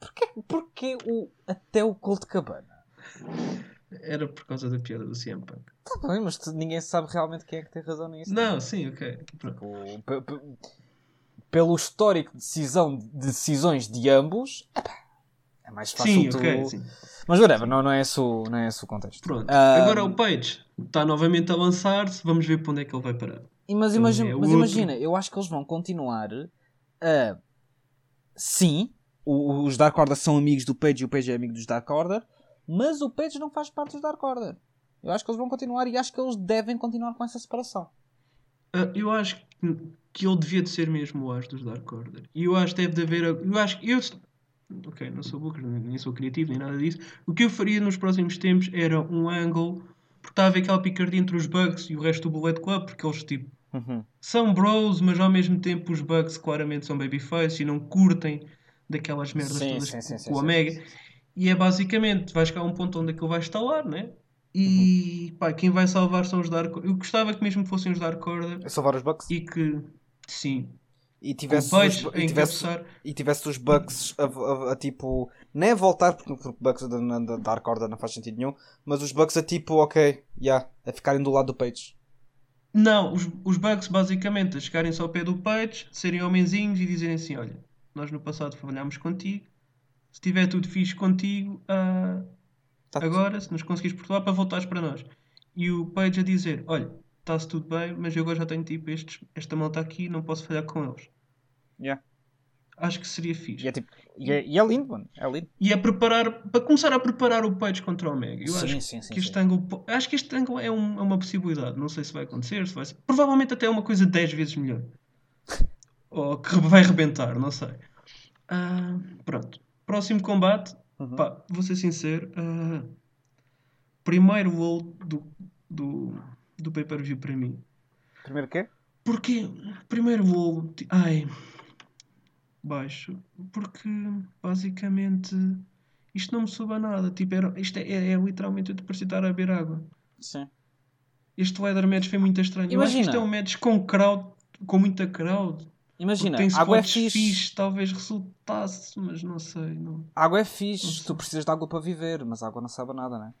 Porquê, porquê o, até o Colt Cabana? Era por causa da piada do CM Punk. Tá bem, mas tu- ninguém sabe realmente quem é que tem razão nisso. Não, sim, ok. Pronto. Tipo, pe- pelo histórico de, decisão, de decisões de ambos, é mais fácil Sim, tu... ok, sim. Mas whatever, não, não, é esse o, não é esse o contexto. Pronto. Ah, Agora o Page está novamente a lançar-se. Vamos ver para onde é que ele vai parar. E Mas, imagina, é mas outro. imagina, eu acho que eles vão continuar a. Sim, os Dark Order são amigos do Page e o Page é amigo dos Dark Order, mas o Page não faz parte dos Dark Order. Eu acho que eles vão continuar e acho que eles devem continuar com essa separação. Ah, eu acho que, que ele devia de ser mesmo o as dos Dark Order. E eu acho que deve de haver. Eu acho que. Eu, ok, não sou booker, nem sou criativo, nem nada disso. O que eu faria nos próximos tempos era um angle. Porque está a haver aquela picardia entre os Bugs e o resto do Bullet Club, porque eles tipo. São bros, mas ao mesmo tempo os Bugs claramente são babyface e não curtem daquelas merdas Sim, todas sim, sim, com o Omega. E é basicamente, vai chegar a um ponto onde aquilo vai estalar, né? E Uhum. pá, quem vai salvar são os Dark Eu gostava que mesmo fossem os Dark Order É salvar os Bucks e que, sim, e tivesse, o os, e, tivesse, e tivesse os Bucks a, a- a, tipo. Nem a voltar, porque porque Bucks da, da Dark Order não faz sentido nenhum, mas os Bucks a tipo, ok, yeah, a ficarem do lado do Page. Não, os, os Bugs basicamente a chegarem-se ao pé do Page, serem homenzinhos e dizerem assim: olha, nós no passado trabalhámos contigo, se tiver tudo fixe contigo, ah, Tá agora, se nos conseguires portuar, para voltares para nós. E o Page a dizer: olha, está-se tudo bem, mas eu agora já tenho tipo estes, esta malta aqui, não posso falhar com eles. Yeah. Acho que seria fixe. E é, tipo, e, é, e é lindo, mano. É lindo. E a preparar, para começar a preparar o Page contra o Omega. Eu Sim, acho sim, sim, que este po- acho que este ângulo é, um- é uma possibilidade. Não sei se vai acontecer, se vai ser. Provavelmente até é uma coisa 10 vezes melhor. Ou que vai rebentar, não sei. Ah, pronto. Próximo combate. Uhum. Pá, vou ser sincero. ah, primeiro voo do, do, do pay-per-view para mim. Primeiro quê? Porque, primeiro voo, ai, baixo, porque basicamente isto não me soube a nada. Tipo, era, isto é, é, é literalmente eu te parecia estar a beber água. Sim. Este ladder match foi muito estranho. Eu acho que isto é Imagina. um match com crowd, com muita crowd. Imagina, água é fixe. fixe, talvez resultasse, mas não sei. Não. Água é Não fixe, tu precisas de água para viver, mas a água não sabe nada, né?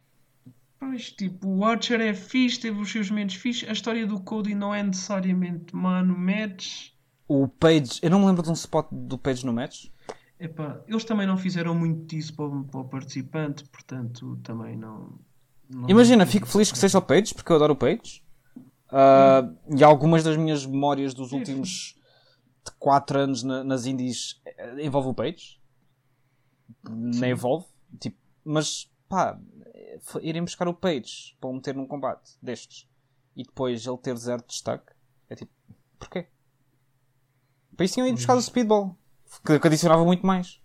Pois, tipo, o Archer é fixe, teve os seus momentos fixe. A história do Cody não é necessariamente má no match. O Page, eu não me lembro de um spot do Page no match. Epá, eles também não fizeram muito disso para, o- para o participante, portanto, também não. não- Imagina, fico feliz que seja o Page, porque eu adoro o Page. Ah, e algumas das minhas memórias dos Sim, últimos 4 anos na- nas indies eh, envolve o Page. Nem envolve. Tipo, mas pá, irem buscar o Page para o meter num combate destes e depois ele ter zero de destaque. É tipo, porquê? Para isso tinham ido buscar o Speedball, que, que adicionava muito mais.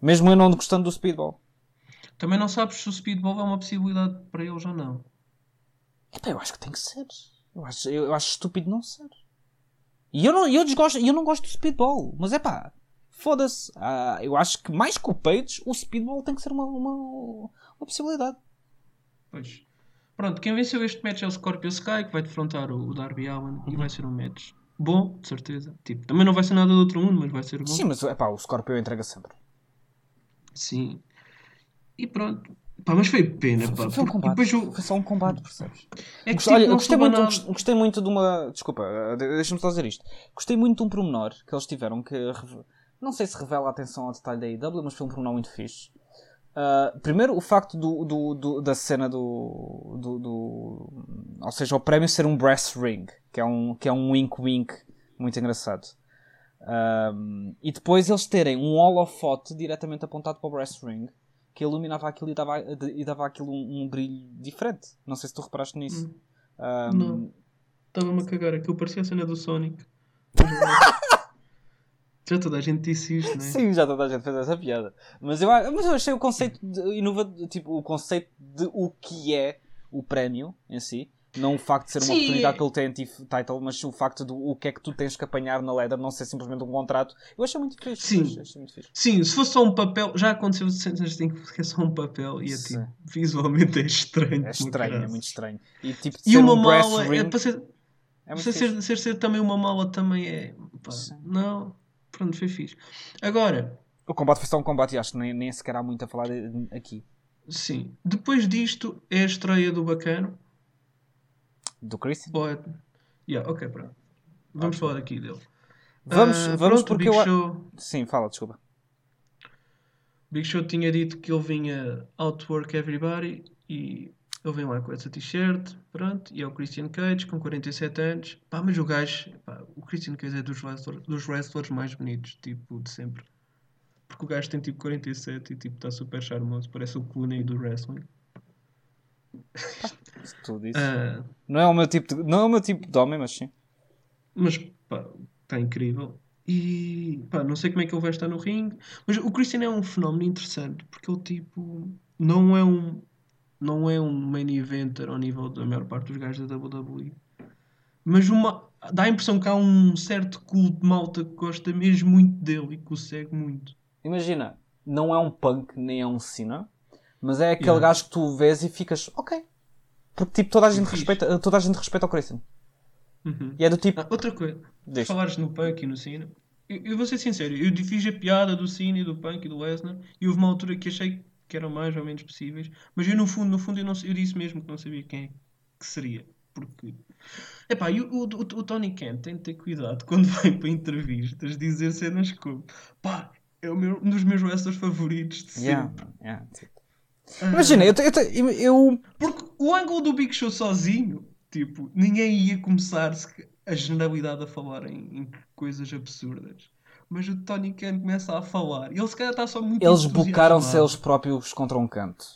Mesmo eu não gostando do Speedball. Também não sabes se o speedball é uma possibilidade para eles ou não. Epá, eu acho que tem que ser. Eu acho, eu, eu acho estúpido não ser. E eu não, eu desgosto, eu não gosto do speedball. Mas é pá, foda-se. Ah, eu acho que mais que o Page, o speedball tem que ser uma, uma, uma possibilidade. Pois. Pronto, quem venceu este match é o Scorpio Sky, que vai defrontar o o Darby Allin e vai ser um match bom, de certeza. Tipo, também não vai ser nada do outro mundo, mas vai ser bom. Sim, mas é pá, o Scorpio entrega sempre. Sim. E pronto. Pá, mas foi pena, pá. Foi, um combate. o- Foi só um combate, percebes? É que, Gostei- tipo, olha, eu gostei soube muito, nada- gostei muito de uma. Desculpa, de- deixa-me só dizer isto. Gostei muito de um pormenor que eles tiveram que. Não sei se revela a atenção ao detalhe da AEW, mas foi um pormenor muito fixe. Ah, primeiro, o facto do, do- do- da cena do, do, do- Ou seja, o prémio ser um brass ring, que é um, que é um wink-wink muito engraçado. Ahm, e depois eles terem um holofote diretamente apontado para o brass ring que iluminava aquilo e dava, e dava aquilo um, um brilho diferente. Não sei se tu reparaste nisso. Ahm, Não. Estava-me a cagar. Aquilo parecia a cena do Sonic. Já toda a gente disse isto, não é? Sim, já toda a gente fez essa piada. Mas eu, mas eu achei o conceito inovador, tipo, o conceito de o que é o prémio em si. Não o facto de ser uma Sim, oportunidade é- pelo TNT title, mas o facto de o que é que tu tens que apanhar na ladder, não ser simplesmente um contrato. Eu achei muito fixe. Sim. Achei muito fixe. Sim, se fosse só um papel, já aconteceu cenas em que é só um papel e é tipo, visualmente é estranho. É estranho, é muito estranho. E tipo, E ser uma um mala, é, ring para ser, é para muito ser, ser, ser também uma mala também é. pá, não, pronto, foi fixe. Agora, O combate foi só um combate e acho que nem, nem sequer há muito a falar de- aqui. sim, depois disto é a estreia do Bacano. Do Christian. Pode. Yeah, ok, pronto. Vamos falar aqui dele. Vamos, Ah, vamos pronto, o porque Big eu. Show, Sim, fala, desculpa. Big Show tinha dito que ele vinha outwork everybody e ele vem lá com essa t-shirt, pronto, e é o Christian Cage com 47 anos. Pá, mas o gajo, pá, o Christian Cage é dos wrestlers, dos wrestlers mais bonitos, tipo, de sempre. Porque o gajo tem tipo 47 e tipo está super charmoso, parece o Clooney do wrestling. Se tu disse. Ah, Não é o meu tipo de, não é o meu tipo de homem, mas sim. mas pá, está incrível. E pá, não sei como é que ele vai estar no ringue, mas o Christian é um fenómeno interessante porque ele tipo não é um não é um main eventer ao nível da maior parte dos gajos da WWE, mas uma dá a impressão que há um certo culto de malta que gosta mesmo muito dele e que o segue muito. Imagina, não é um punk nem é um Cena, mas é aquele Yeah. gajo que tu vês e ficas, ok. Porque tipo, toda a gente, Fixe. respeita, toda a gente respeita o Christian. Uhum. E é do tipo, Ah, outra coisa, Deixa. falares no Punk e no Cena, eu, eu vou ser sincero, eu fiz a piada do Cena e do Punk e do Lesnar e houve uma altura que achei que eram mais ou menos possíveis, mas eu no fundo, no fundo eu, não, eu disse mesmo que não sabia quem é que seria, porque epá, e o, o, o, Tony Khan tem de ter cuidado quando vem para entrevistas dizer cenas como pá, é o meu- um dos meus wrestlers favoritos de sempre. yeah, yeah, Ah, Imagina, eu, eu, eu, porque o ângulo do Big Show sozinho, tipo, ninguém ia começar a generalidade a falar em, em coisas absurdas. Mas o Tony Khan começa a falar. e Ele se calhar está só muito eles bocaram-se eles próprios contra um canto.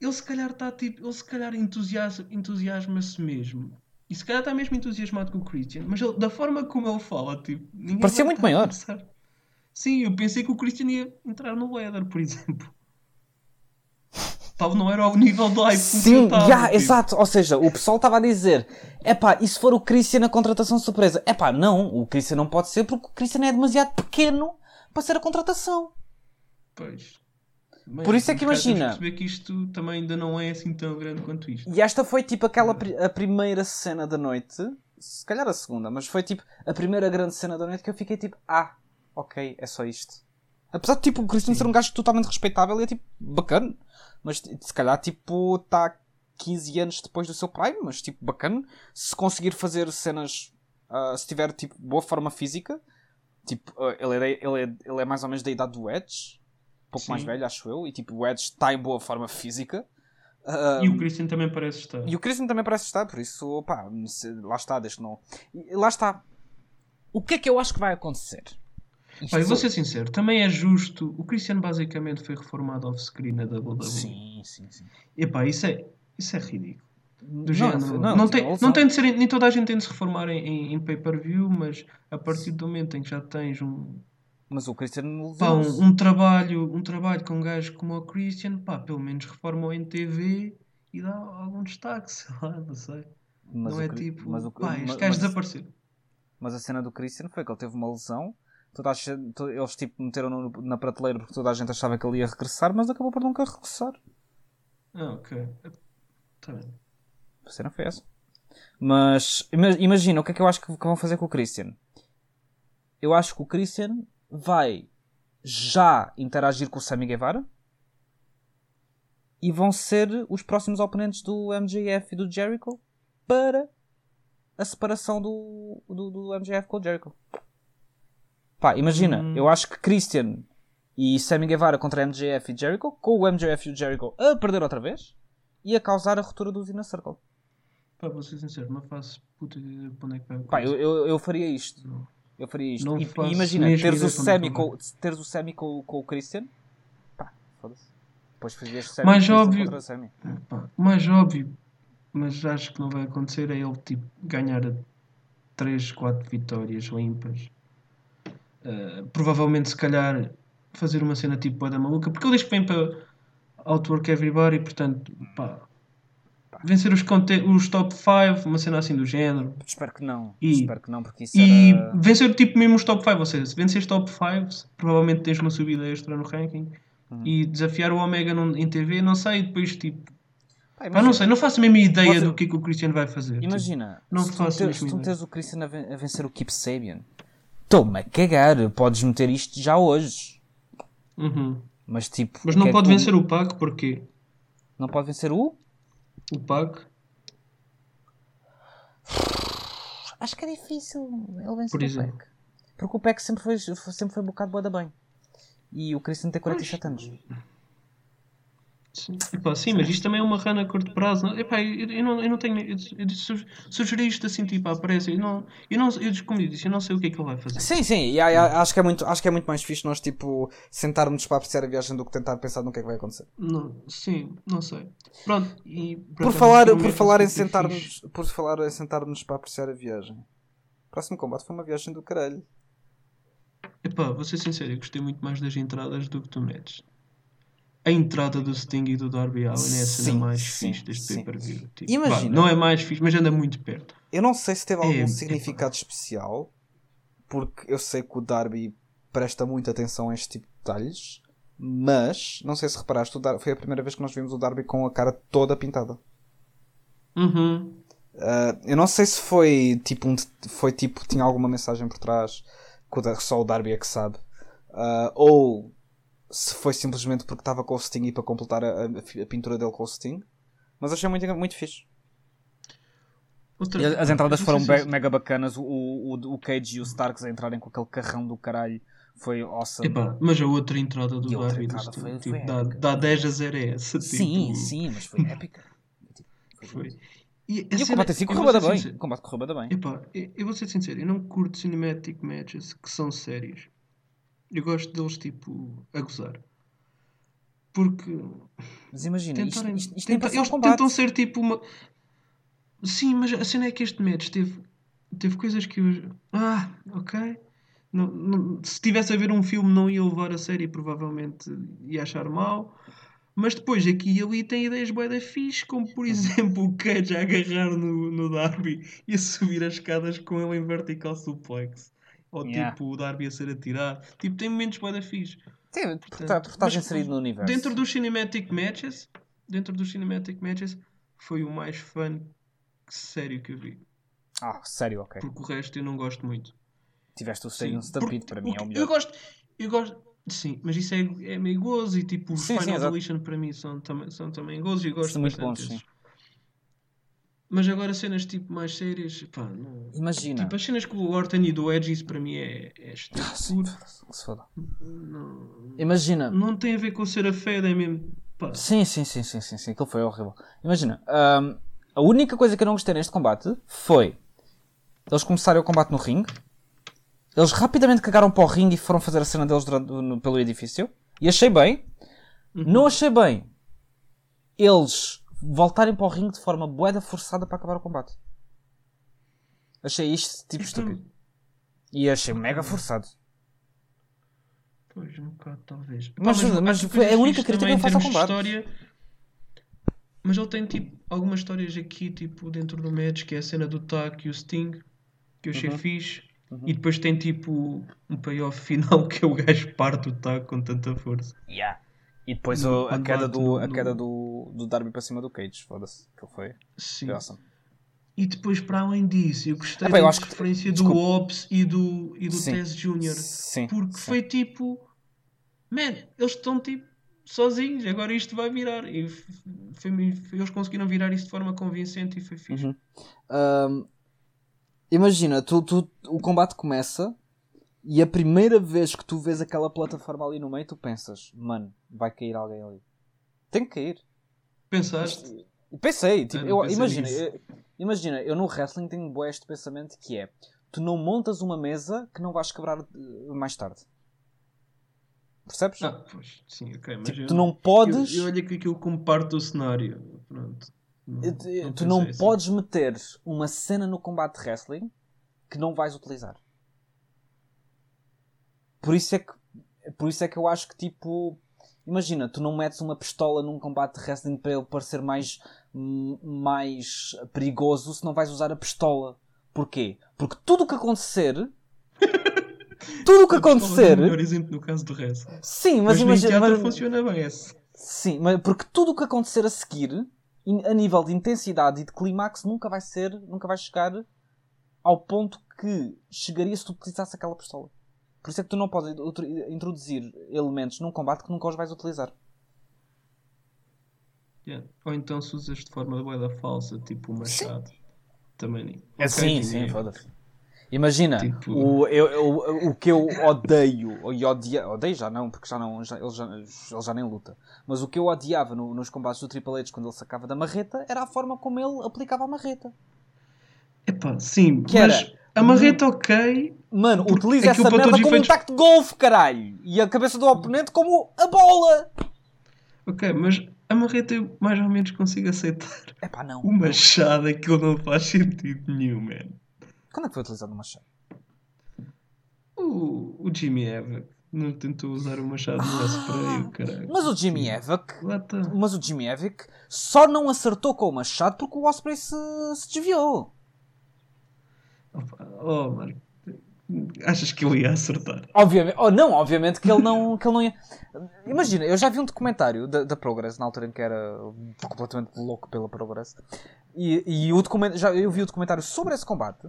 Ele se calhar está tipo. Ele se calhar entusiasma- entusiasma-se mesmo. E se calhar está mesmo entusiasmado com o Christian. Mas ele- da forma como ele fala, tipo. Parecia muito maior. Sim, eu pensei que o Christian ia entrar no Leather, por exemplo. Tal não era ao nível do hype Sim, estava, yeah, tipo. exato. Ou seja, o pessoal estava a dizer: epá, e se for o Christian na contratação surpresa? Epá, não, o Christian não pode ser porque o Christian é demasiado pequeno para ser a contratação. Pois. Por isso é que mas, imagina. perceber que isto também ainda não é assim tão grande quanto isto. E esta foi tipo aquela pri- a primeira cena da noite se calhar a segunda, mas foi tipo a primeira grande cena da noite que eu fiquei tipo, ah, ok, é só isto. Apesar de tipo o Christian ser um gajo totalmente respeitável e é tipo bacana, mas se calhar tipo está 15 anos depois do seu prime, mas tipo bacana. Se conseguir fazer cenas, uh, se tiver tipo boa forma física, tipo uh, ele, é, ele, é, ele é mais ou menos da idade do Edge, um pouco Sim. mais velho, acho eu, e tipo o Edge está em boa forma física. E Um, o Christian também parece estar. e o Christian também parece estar, por isso, pá, se- lá está, desde não. E Lá está. O que é que eu acho que vai acontecer? Eu vou ser sincero, também é justo. O Christian basicamente foi reformado off-screen na WWE. Sim, sim, sim. Epá, isso é, isso é ridículo. Do Não, género. não, Não, não, tem, não tem de ser, nem toda a gente tem de se reformar em, em- em pay-per-view, mas a partir do momento em que já tens um, Mas o Christian pá, um, um trabalho, um trabalho com um gajo como o Christian, pá, pelo menos reforma em TV e dá algum destaque, sei lá, não sei. Mas não é Cri- tipo, mas o- pá, este mas- gajo mas- desapareceu. Mas a cena do Christian foi que ele teve uma lesão. Toda a gente- to- eles tipo meteram no- na prateleira porque toda a gente achava que ele ia regressar, mas acabou por nunca regressar. Ah, ok. Tá bem. A cena foi essa. Mas ima- imagina o que é que eu acho que que vão fazer com o Christian. Eu acho que o Christian vai já interagir com o Sammy Guevara e vão ser os próximos oponentes do MJF e do Jericho para a separação do, do, do MJF com o Jericho. Pá, imagina, Hum. eu acho que Christian e Sammy Guevara contra MJF e Jericho, com o MJF e o Jericho a perder outra vez, ia causar a ruptura do Inner Circle. Pá, vou ser sincero, não faço puta ideia de para onde é que vai. a Pá, eu, eu, eu faria isto. Eu faria isto. Não E, e imagina, teres o, é Sammy com, teres o Sammy com, com o Christian. Pá, foda-se. Depois fazias Sammy Mais óbvio. contra o Sammy. Pá, o mais óbvio, mas acho que não vai acontecer, é ele tipo, ganhar 3, 4 vitórias limpas. Uh, provavelmente, se calhar, fazer uma cena tipo a da maluca, porque diz que vem para Outwork Everybody, portanto, pá, vencer os, os top 5, uma cena assim do género. Espero que não. E- Espero que não, porque isso E era... vencer tipo mesmo os top 5, ou seja, se venceres top 5, provavelmente tens uma subida extra no ranking. Uhum. E desafiar o Omega num- em TV, não sei, depois tipo. Pá, Pá, imagina, não sei, não faço a mesma ideia do que, é que o Christian vai fazer. tipo. Imagina, não se, tu faço ter- mesmo se tu meteres o Christian a vencer o Keep Sabian, estou-me a cagar. Podes meter isto já hoje. Uhum. Mas tipo. Mas não pode que vencer o Pac, porque Não pode vencer o? o Pac, Acho que é difícil ele vencer Por o. Peck. Porque o Peck sempre foi, sempre foi um bocado boa da bem. E o Christian tem 47 anos. Epá, sim, mas isto também é uma rana a curto prazo. Não, epá, eu, eu não, eu não tenho. Eu, eu su- sugeri isto assim, tipo, aparece. Eu não, eu não, eu, como eu disse, eu não sei o que é que ele vai fazer. Sim, sim, e, acho, que é muito, acho que é muito mais fixe nós, tipo, sentarmos para apreciar a viagem do que tentar pensar no que é que vai acontecer. Não, sim, não sei. Pronto, e Por acaso, falar, é por falar em super fixe. sentar-nos por falar em sentar-nos para apreciar a viagem. O próximo combate foi uma viagem do caralho. Epá, vou ser sincero, eu gostei muito mais das entradas do que tu metes. A entrada do Sting e do Darby Allin é a cena Sim, mais sim, fixe deste pay-per-view. Tipo, Imagina. não é mais fixe, mas anda muito perto. Eu não sei se teve É, algum epá. significado especial, porque eu sei que o Darby presta muita atenção a este tipo de detalhes, mas não sei se reparaste, o Dar- foi a primeira vez que nós vimos o Darby com a cara toda pintada. Uhum. Uh, eu não sei se foi tipo um, foi tipo tinha alguma mensagem por trás que só o Darby é que sabe Uh, ou se foi simplesmente porque estava com o Sting e para completar a, a- pintura dele com o Sting mas achei muito, muito fixe Outra- as entradas foram be- mega bacanas. O, o, o Cage e o Starks a entrarem com aquele carrão do caralho foi awesome. Epá, mas a outra entrada do E Darby entrada Sting, foi- tipo, foi dá, dá 10 a 0 a essa. sim, tipo, sim, mas foi épica. Foi. E, E o combate assim eu correu bem. ser bem. sincero, O combate correu bem. Epá, eu, eu vou ser sincero, eu não curto cinematic matches que são sérios. Eu gosto deles tipo a gozar. Porque Mas imagina, tentarem- isto, isto tenta- eles combate. tentam ser tipo uma. Sim, mas a cena é que este match teve, teve coisas que eu. Ah, ok. Não, não- se tivesse a ver um filme, não ia levar a sério e provavelmente ia achar mal. Mas depois aqui e ali tem ideias bué da fixe, como por exemplo o Cage a agarrar no, no Darby e a subir as escadas com ele em vertical suplex. Ou Yeah. tipo o Darby a ser atirado. Tipo, tem momentos bué da fixe. Sim, porque tá- estás Mas inserido no universo. Dentro dos cinematic matches, dentro dos cinematic matches, foi o mais fun sério que eu vi. Ah, sério, ok. porque o resto eu não gosto muito. Tiveste o Sim, Stadium Stampede, para mim é o melhor. Eu gosto, eu gosto, sim, mas isso é, é meio gozo e tipo, os Sim, sim, Final exato. Evolution para mim são, também são também gozo e gosto São muito bastante bons, sim. Mas agora cenas tipo mais sérias, pá, não. Imagina. Tipo, as cenas com o Orton e do Edge, isso para mim é, é. Ah, sim, se foda. Não, Imagina. não tem a ver com ser a fé, é mesmo. Pá, Sim, sim, sim, sim, sim, sim. Aquilo foi horrível. Imagina. ahm, a única coisa que eu não gostei neste combate foi eles começarem o combate no ringue. Eles rapidamente cagaram para o ringue e foram fazer a cena deles durante- no- pelo edifício. E achei bem. Não achei bem eles voltarem para o ringue de forma boeda forçada para acabar o combate. Achei isto tipo Isto- estúpido. E achei mega forçado. Pois, um bocado, talvez. Mas- Pá, mas foi a única crítica também que eu faço ao combate. História, mas ele tem tipo algumas histórias aqui, tipo, dentro do match, que é a cena do Tac e o Sting, que eu achei Uhum. fixe. E depois tem tipo um payoff final que é o gajo parte o Tac com tanta força. Yeah. E depois No- o- a queda, bate do, no- a queda do, do Darby para cima do Cage. Foda-se. Que foi. Sim. Foi awesome. E depois, para além disso, eu gostei Epá, eu da diferença do. Ops e do, e do Sim. Tess Jr. Sim. Porque sim. foi tipo, man, eles estão tipo sozinhos, agora isto vai virar. E foi, foi- eles conseguiram virar isso de forma convincente e foi fixe. Uhum. Ahm, imagina, tu, tu- o combate começa e a primeira vez que tu vês aquela plataforma ali no meio, tu pensas, mano, vai cair alguém ali. Tem que cair. Pensaste? Pensei, tipo, Eu imagina, eu- imagina, eu no wrestling tenho este pensamento que é tu não montas uma mesa que não vais quebrar eh, mais tarde. Percebes? Ah, pois, sim, ok. Mas Tipo, eu, tu não podes. Eu, eu olho que aquilo como parte do cenário. Pronto. Não- tu- não tu não assim. podes meter uma cena no combate de wrestling que não vais utilizar. Por isso é que por isso é que eu acho que tipo imagina, tu não metes uma pistola num combate de wrestling para ele parecer mais hum, mais perigoso se não vais usar a pistola. Porquê? Porque tudo o que acontecer tudo o que A pistola é acontecer o melhor exemplo no caso do resto. sim, Mas, mas, imagina mas- funciona bem esse. Sim, mas porque tudo o que acontecer a seguir, a nível de intensidade e de clímax, nunca vai ser, nunca vai chegar ao ponto que chegaria se tu utilizasse aquela pistola. Por isso é que tu não podes introduzir elementos num combate que nunca os vais utilizar. Yeah. Ou então se usas de forma boeda falsa, tipo o machado. Também nem. É Ok, sim, sim, é. foda-se. Imagina, Tipo- o, eu, eu- o que eu odeio, e odia, odeio já não, porque já não, já, ele, já, ele já nem luta, mas o que eu odiava no- nos combates do Triple H quando ele sacava da marreta era a forma como ele aplicava a marreta. Epá, sim, Que mas era- a marreta ok. Mano, utiliza aquilo essa merda como um efeitos- taco de golfe, caralho! E a cabeça do oponente como a bola! Ok, mas a marreta eu mais ou menos consigo aceitar. Epá, não. O machado, aquilo não faz sentido nenhum, man. Quando é que foi utilizado o machado? O, o Jimmy Eva não tentou usar o machado no spray, o caralho. Mas o Jimmy tá. Mas o Jimmy Evac só não acertou com o machado porque o Osprey se, se desviou. Opa, Oh, Marco. Achas que ele ia acertar? Obviamente, oh, não, obviamente que ele não, que ele não ia. Imagina, eu já vi um documentário da, da Progress, na altura em que era completamente louco pela Progress, e, e o documento, já, eu vi o documentário sobre esse combate,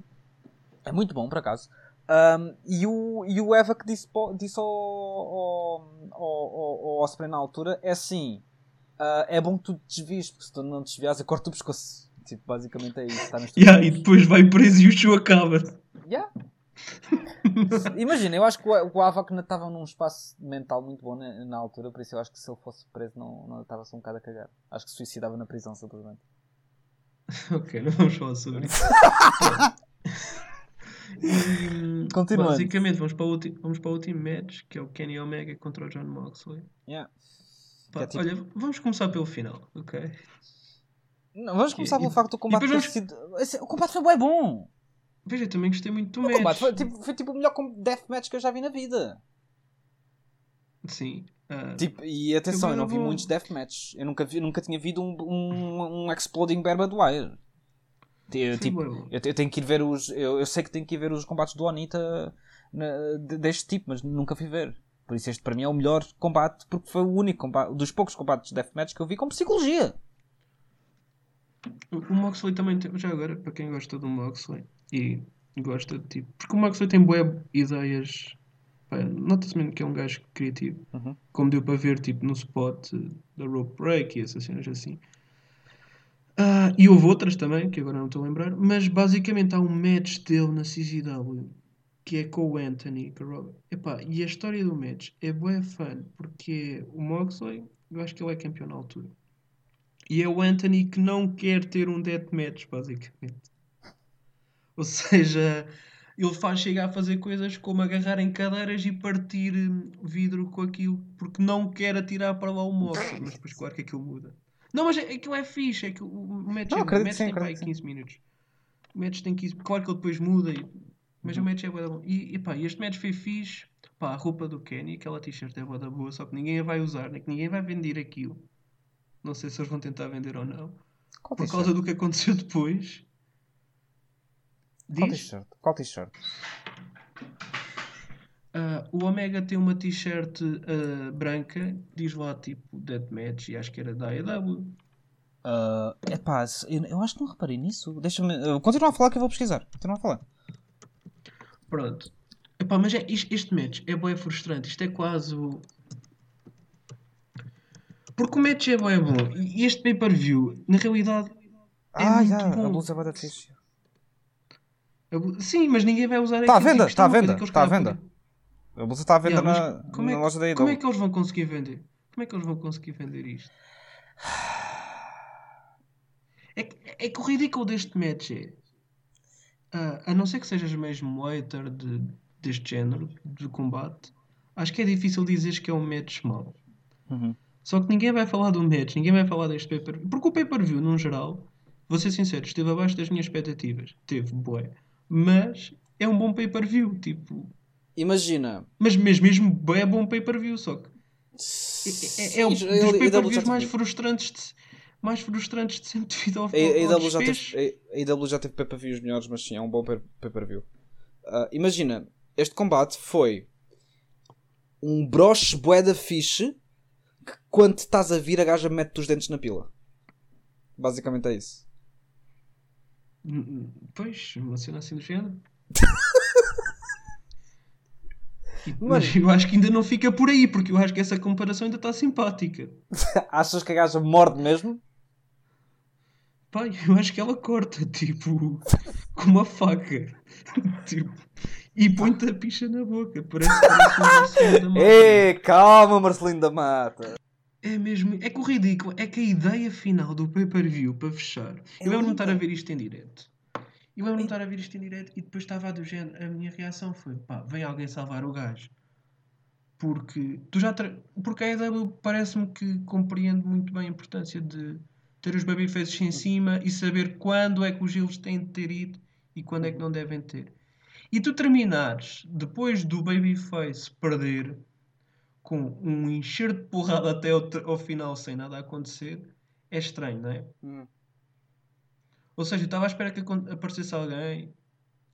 é muito bom por acaso, Ahm, e o, e o Eva que disse, disse ao, ao, ao, ao, Osprey na altura é assim: ah, é bom que tu desvies, porque se tu não te desviares, eu corto o pescoço. Tipo, basicamente é isso. Tuas Yeah, e depois vai preso e o show acaba. Yeah. Imagina, eu acho que o, o Avak ainda estava num espaço mental muito bom na, na altura, por isso eu acho que se ele fosse preso não, não estava-se um bocado a cagar. Acho que se suicidava na prisão, simplesmente. ok, não vamos falar sobre isso. E, Continuando. Basicamente, vamos para, o ulti- vamos para o último match, que é o Kenny Omega contra o John Moxley. Yeah. Pá, é tipo- Olha, vamos começar pelo final, ok? Não, vamos começar E- pelo facto do combate ter sido. Esse- O combate foi bem bom! Veja, eu também gostei muito do O match. combate foi tipo, foi tipo o melhor deathmatch que eu já vi na vida. Sim. ah, Tipo, e atenção, Eu eu não vi vou- muitos deathmatches. Eu nunca, vi, nunca tinha visto um, um, um Exploding Barbed Wire. Eu, foi tipo, bué bom. Eu, eu tenho que ir ver os. Eu, eu sei que tenho que ir ver os combates do Onita na- de- deste tipo, mas nunca fui ver. Por isso este para mim é o melhor combate, porque foi o único combate, dos poucos combates de deathmatch que eu vi com psicologia. O Moxley também tem. Já agora, para quem gosta do Moxley, E gosta de tipo. Porque o Moxley tem boas ideias. Nota-se mesmo que é um gajo criativo. Uhum. Como deu para ver tipo, no spot da Rope Break e essas cenas assim. Ah, e houve outras também, que agora não estou a lembrar. Mas basicamente há um match dele na CZW que é com o Anthony Garroba. Epá, e a história do match é bué fun, porque o Moxley, eu acho que ele é campeão na altura. E é o Anthony que não quer ter um deathmatch, basicamente. Ou seja, ele faz chegar a fazer coisas como agarrar em cadeiras e partir hum, vidro com aquilo, porque não quer atirar para lá o Moxley. Mas depois, claro que aquilo muda. Não, mas é- aquilo é fixe, é que o match, Não, é- o match sim, tem para aí acredito sim. 15 minutos. O match tem 15 Claro que ele depois muda, e- mas Uhum. o match é bom. E, e pá, este match foi fixe. Pá, a roupa do Kenny, aquela t-shirt é bué da boa, só que ninguém a vai usar, né? que ninguém vai vender aquilo. Não sei se eles vão tentar vender ou não. Qual Por causa do que aconteceu depois. Qual Diz? t-shirt? Qual t-shirt? Ah, o Omega tem uma t-shirt ah, branca, diz lá tipo Deathmatch e acho que era da AEW. Ah, epá, eu, eu acho que não reparei nisso. Deixa-me. ah, continua a falar que eu vou pesquisar. Continua a falar. Pronto. Epá, mas é, este match é bem frustrante. Isto é quase o. Porque o match é bem bom. E este pay-per-view, na realidade. É ah, muito já, bom. a blusa é bué da fixe. é bu- Sim, mas ninguém vai usar Tá à venda, é à uma coisa venda, que eles tá à venda. A blusa está à venda Yeah, mas na, como é na que- loja da Como é que eles vão conseguir vender? Como é que eles vão conseguir vender isto? É que, é que o ridículo deste match é. ah, a não ser que sejas mesmo hater de, deste género de combate, acho que é difícil dizeres que é um match mau. Uhum. Só que ninguém vai falar do match, ninguém vai falar deste pay-per-view. Porque o pay-per-view, num geral, vou ser sincero, esteve abaixo das minhas expectativas. Teve, bué. Mas é um bom pay-per-view, tipo. Imagina. Mas mesmo, mesmo bué bom pay-per-view, só que é, é, é um dos pay-per-views mais frustrantes de, mais frustrantes de sempre devido ao, A, a, IW já teve, a, a IW já teve pay-per-views melhores, mas sim, é um bom pay- pay-per-view. Ah, imagina, este combate foi um broche bué da fixe quando estás a vir a gaja mete os dentes na pila. Basicamente é isso. Hum, Pois, uma cena assim do género. Mas eu acho que ainda não fica por aí, porque eu acho que essa comparação ainda está simpática. Achas que a gaja morde mesmo? Pai, eu acho que ela corta, tipo, com uma faca. tipo, e põe-te a picha na boca. Parece, parece versão da máquina. Ei, calma, Marcelino da Mata. É mesmo. É que o ridículo é que a ideia final do pay-per-view para fechar. É eu lembro-me estar a ver isto em direto. Eu lembro-me de estar a ver isto em direto e depois estava a do género. A minha reação foi: pá, vem alguém salvar o gajo. Porque tu já tra... Porque a EW parece-me que compreende muito bem a importância de ter os babyfaces em cima e saber quando é que os heels têm de ter ido e quando é que não devem ter. E tu terminares depois do babyface perder com um encher de porrada até ao, ao final sem nada a acontecer, é estranho, não é? Hum. Ou seja, eu estava à espera que aparecesse alguém.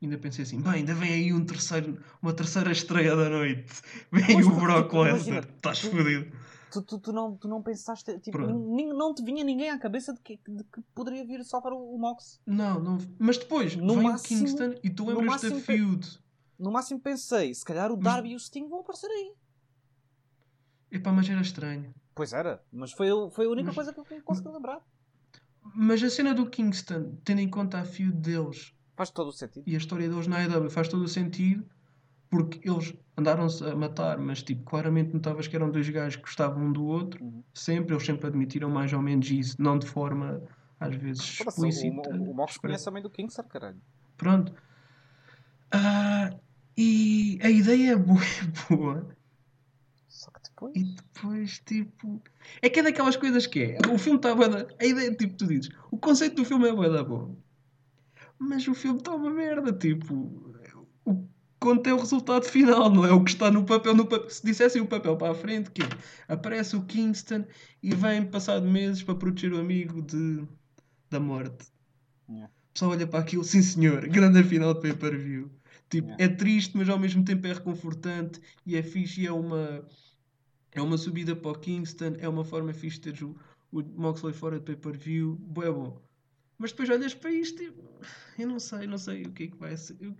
Ainda pensei assim, bem, ainda vem aí um terceiro, uma terceira estreia da noite. Vem Pois, o Brock Lesnar. Estás fodido. Tu, tu, tu, não, tu não pensaste, tipo, não te vinha ninguém à cabeça de que, de que poderia vir salvar o, o Mox. Não, não. Mas depois, No vem máximo- o Kingston e tu lembras da feud. No máximo pensei, se calhar o Mas- Darby e o Sting vão aparecer aí. Epá, mas era estranho. Pois era, mas foi, foi a única Mas- coisa que eu consegui lembrar. Mas a cena do Kingston, tendo em conta a feud deles Faz todo o sentido. e a história deles na AEW, faz todo o sentido. Porque eles andaram-se a matar, mas tipo, claramente notavas que eram dois gajos que gostavam um do outro. Uhum. Sempre, eles sempre admitiram mais ou menos isso, não de forma às vezes o, explícita. o, o Mox expressa. conhece a mãe do Kingston, caralho. Pronto. Ah, e a ideia é boa, é boa. Só que depois. E depois, tipo. É que é daquelas coisas que é. O filme está bué da. A ideia, tipo, tu dizes. O conceito do filme é bué da bom. Mas o filme está uma merda, tipo. O conto é o resultado final, não é o que está no papel. No papel. Se dissessem o papel para a frente, que é, aparece o Kingston e vem passado meses para proteger o amigo de, da morte. Yeah. O pessoal olha para aquilo, sim senhor, grande final de pay-per-view. Tipo, Yeah. é triste, mas ao mesmo tempo é reconfortante e é fixe e é uma, é uma subida para o Kingston, é uma forma fixe de ter o, o Moxley fora de pay-per-view, bué bom. Mas depois olhas para isto e eu não sei, não sei o que é que vai ser. Eu-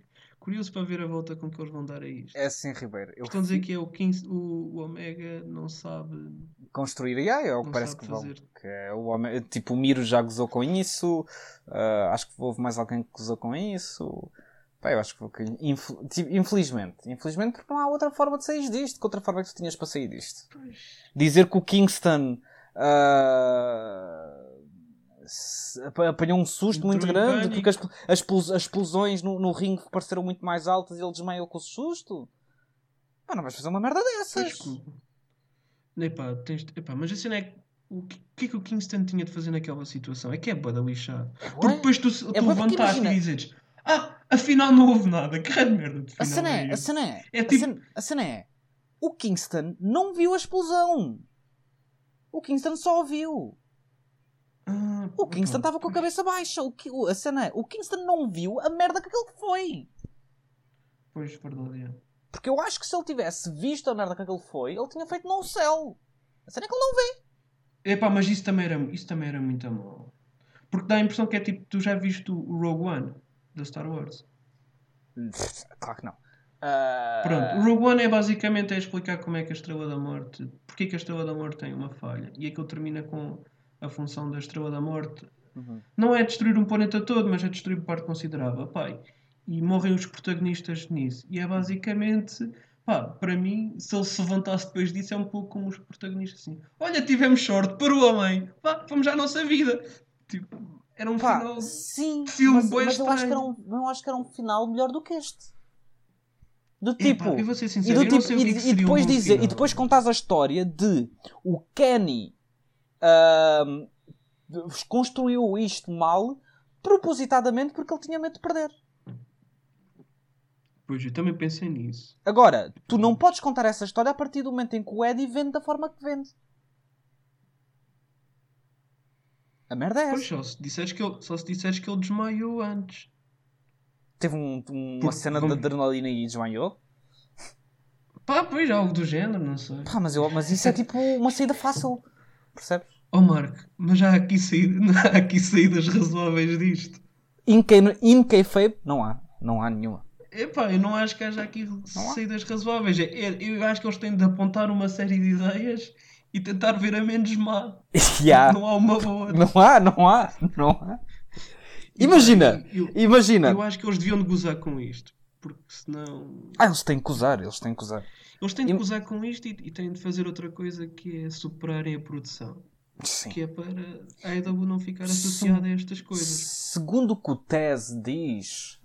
curioso para ver a volta com que eles vão dar a isto. É assim, Ribeiro. Eu Estão a dizer que é o, 15, o, o Omega não sabe. construir AI é o que parece que vão. Que é o homem, tipo, o Miro já gozou com isso. ah, acho que houve mais alguém que gozou com isso. Pá, eu acho que, infel- tipo, infelizmente, infelizmente porque não há outra forma de sair disto. Que outra forma é que tu tinhas para sair disto? Pois. Dizer que o Kingston ap- apanhou um susto muito em grande porque as, as, as explosões no, no ringue pareceram muito mais altas e ele desmaiou com o susto. Pá, não vais fazer uma merda dessas. Epá, tens, epá, mas a cena é o que, o que é que o Kingston tinha de fazer naquela situação? É que é bada lixado. Porque Ué? depois tu, tu É bué porque levantaste e dizes Ah, afinal não houve nada. Que merda de A final cena é, é a cena é, É a tipo- cena- a cena é, o Kingston não viu a explosão. O Kingston só ouviu. Ah, O Kingston pá, estava com a cabeça baixa. O, o- a cena é, o Kingston não viu a merda que aquilo foi. Pois, verdade, é. Porque eu acho que se ele tivesse visto a merda que aquilo foi, ele tinha feito no céu. A cena é que ele não vê. Epá, mas isso também era, isso também era muito mal. Porque dá a impressão que é tipo, tu já viste o Rogue One da Star Wars. Claro que não. Ah, Pronto, o Rogue One é basicamente é explicar como é que a Estrela da Morte, porque é que a Estrela da Morte tem uma falha. E aquilo termina com a função da Estrela da Morte. Uhum. Não é destruir um planeta todo, mas é destruir parte considerável. Pai, e morrem os protagonistas nisso. E é basicamente, pá, para mim, se ele se levantasse depois disso, é um pouco como os protagonistas assim. Olha, tivemos sorte, para o homem, pá, vamos à nossa vida. Tipo, era um Pá, final. sim, filme mas, mas eu, acho que era um, eu acho que era um final melhor do que este. Do tipo, eu vou ser E, sincero, do tipo, é e, depois dizer, e depois contas a história de o Kenny ahm, construiu isto mal propositadamente porque ele tinha medo de perder. Pois, eu também pensei nisso. Agora, tu não podes contar essa história a partir do momento em que o Eddie vende da forma que vende. A merda é Pois, essa. só se disseres que ele, só se disseres que ele desmaiou antes. Teve um- um- uma cena de vamos- adrenalina e desmaiou. Pá, pois, algo do género, não sei. Pá, mas, eu, mas isso é tipo uma saída fácil. Percebes? Oh Marco, mas já há aqui, saída, há aqui saídas razoáveis disto. In, in kayfabe, não há. Não há nenhuma. Epá, eu não acho que haja aqui há? saídas razoáveis. É- é- Eu acho que eles têm de apontar uma série de ideias e tentar ver a menos má. Yeah. Não há uma boa. Não há, não há, não há. Imagina, Eu, imagina. eu acho que eles deviam de gozar com isto. Porque senão. Ah, eles têm que usar, eles têm que usar. Eles têm de Eu- gozar com isto e, e têm de fazer outra coisa que é superarem a produção. Sim. Que é para a EW não ficar associada a estas coisas. Segundo o que o Tez diz,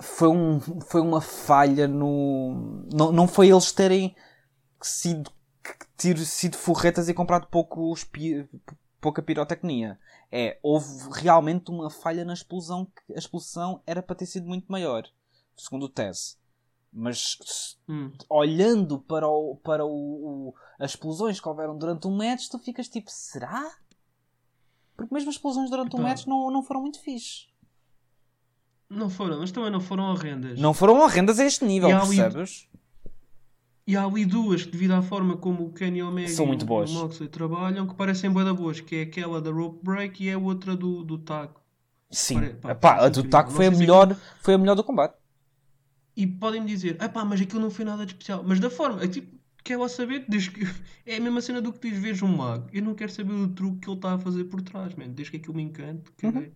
foi, um, foi uma falha no. Não, não foi eles terem sido, ter sido forretas e comprado pi- pouca pirotecnia. É, houve realmente uma falha na explosão, que a explosão era para ter sido muito maior, segundo o Tez. Mas Hum. olhando para, o, para o, o- as explosões que houveram durante um match, tu ficas tipo, será? Porque mesmo as explosões durante um Epá. match não, não foram muito fixe. Não foram, mas também não foram horrendas. Não foram horrendas a este nível, E percebes? E há ali duas que, devido à forma como o Kenny Omega São e muito boas. o Moxley trabalham, que parecem bué da boas, que é aquela da rope break e é a outra do, do taco. Sim. Pare- pá, parece a do taco foi a, melhor, foi a melhor do combate. E podem-me dizer, ah pá, mas aquilo não foi nada de especial. Mas da forma, é tipo, quer lá saber, desde que... é a mesma cena do que diz, vejo um mago. Eu não quero saber o truque que ele está a fazer por trás, man. desde que aquilo me encante. Uhum.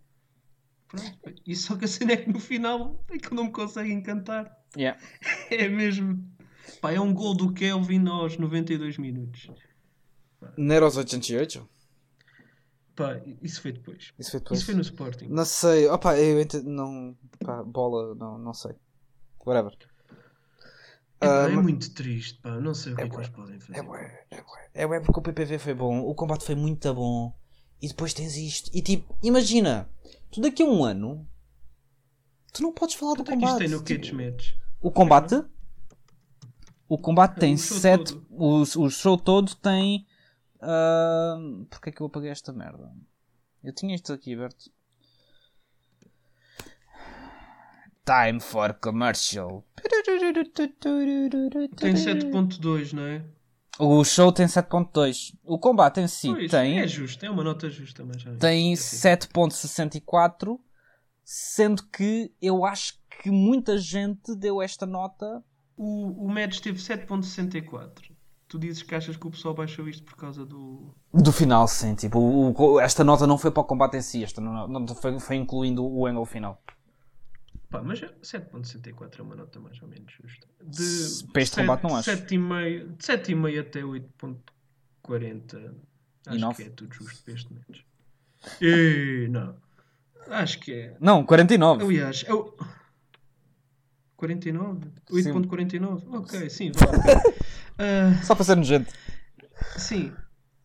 Pronto. E só que a cena é que no final aquilo não me consegue encantar. Yeah. É mesmo. Pá, é um gol do Kelvin aos 92 minutos. Não era aos 88? Pá, isso foi depois. Isso foi depois. Isso foi no Sporting. Não sei. Opa, eu ent... não. Pá, bola, não, não sei. Whatever. É, Ah, é mas- muito triste, pá. Não sei o que é, que eles podem fazer. É bué, é bué. É bué porque o PPV foi bom, o combate foi muito bom. E depois tens isto. E tipo, imagina, tu daqui a um ano. Tu não podes falar do Quanto é que isto combate. tem no tipo, Match? O combate? O combate tem o show 7. todo. O, o show todo tem. ah, Porquê é que eu apaguei esta merda? Eu tinha isto aqui aberto. Time for commercial. Tem 7.2, não é? O show tem 7.2. O combate em si Pois, tem, É justo, é uma nota justa, mas já. tem é assim. 7.64, sendo que eu acho que muita gente deu esta nota. O, o Mads teve 7.64. Tu dizes que achas que o pessoal baixou isto por causa do. Do final, sim. Tipo, o- esta nota não foi para o combate em si, esta nota foi, foi incluindo o angle final. Pá, mas 7.64 é uma nota mais ou menos justa. De para este combate não acho. 7,5 de 7,5 até 8.40 E acho que é tudo justo para este. E, não. Acho que é. Não, 49. Aliás, o... 49? Sim. 8.49? Ok, sim. vale. Ah, Só para ser nojento. sim.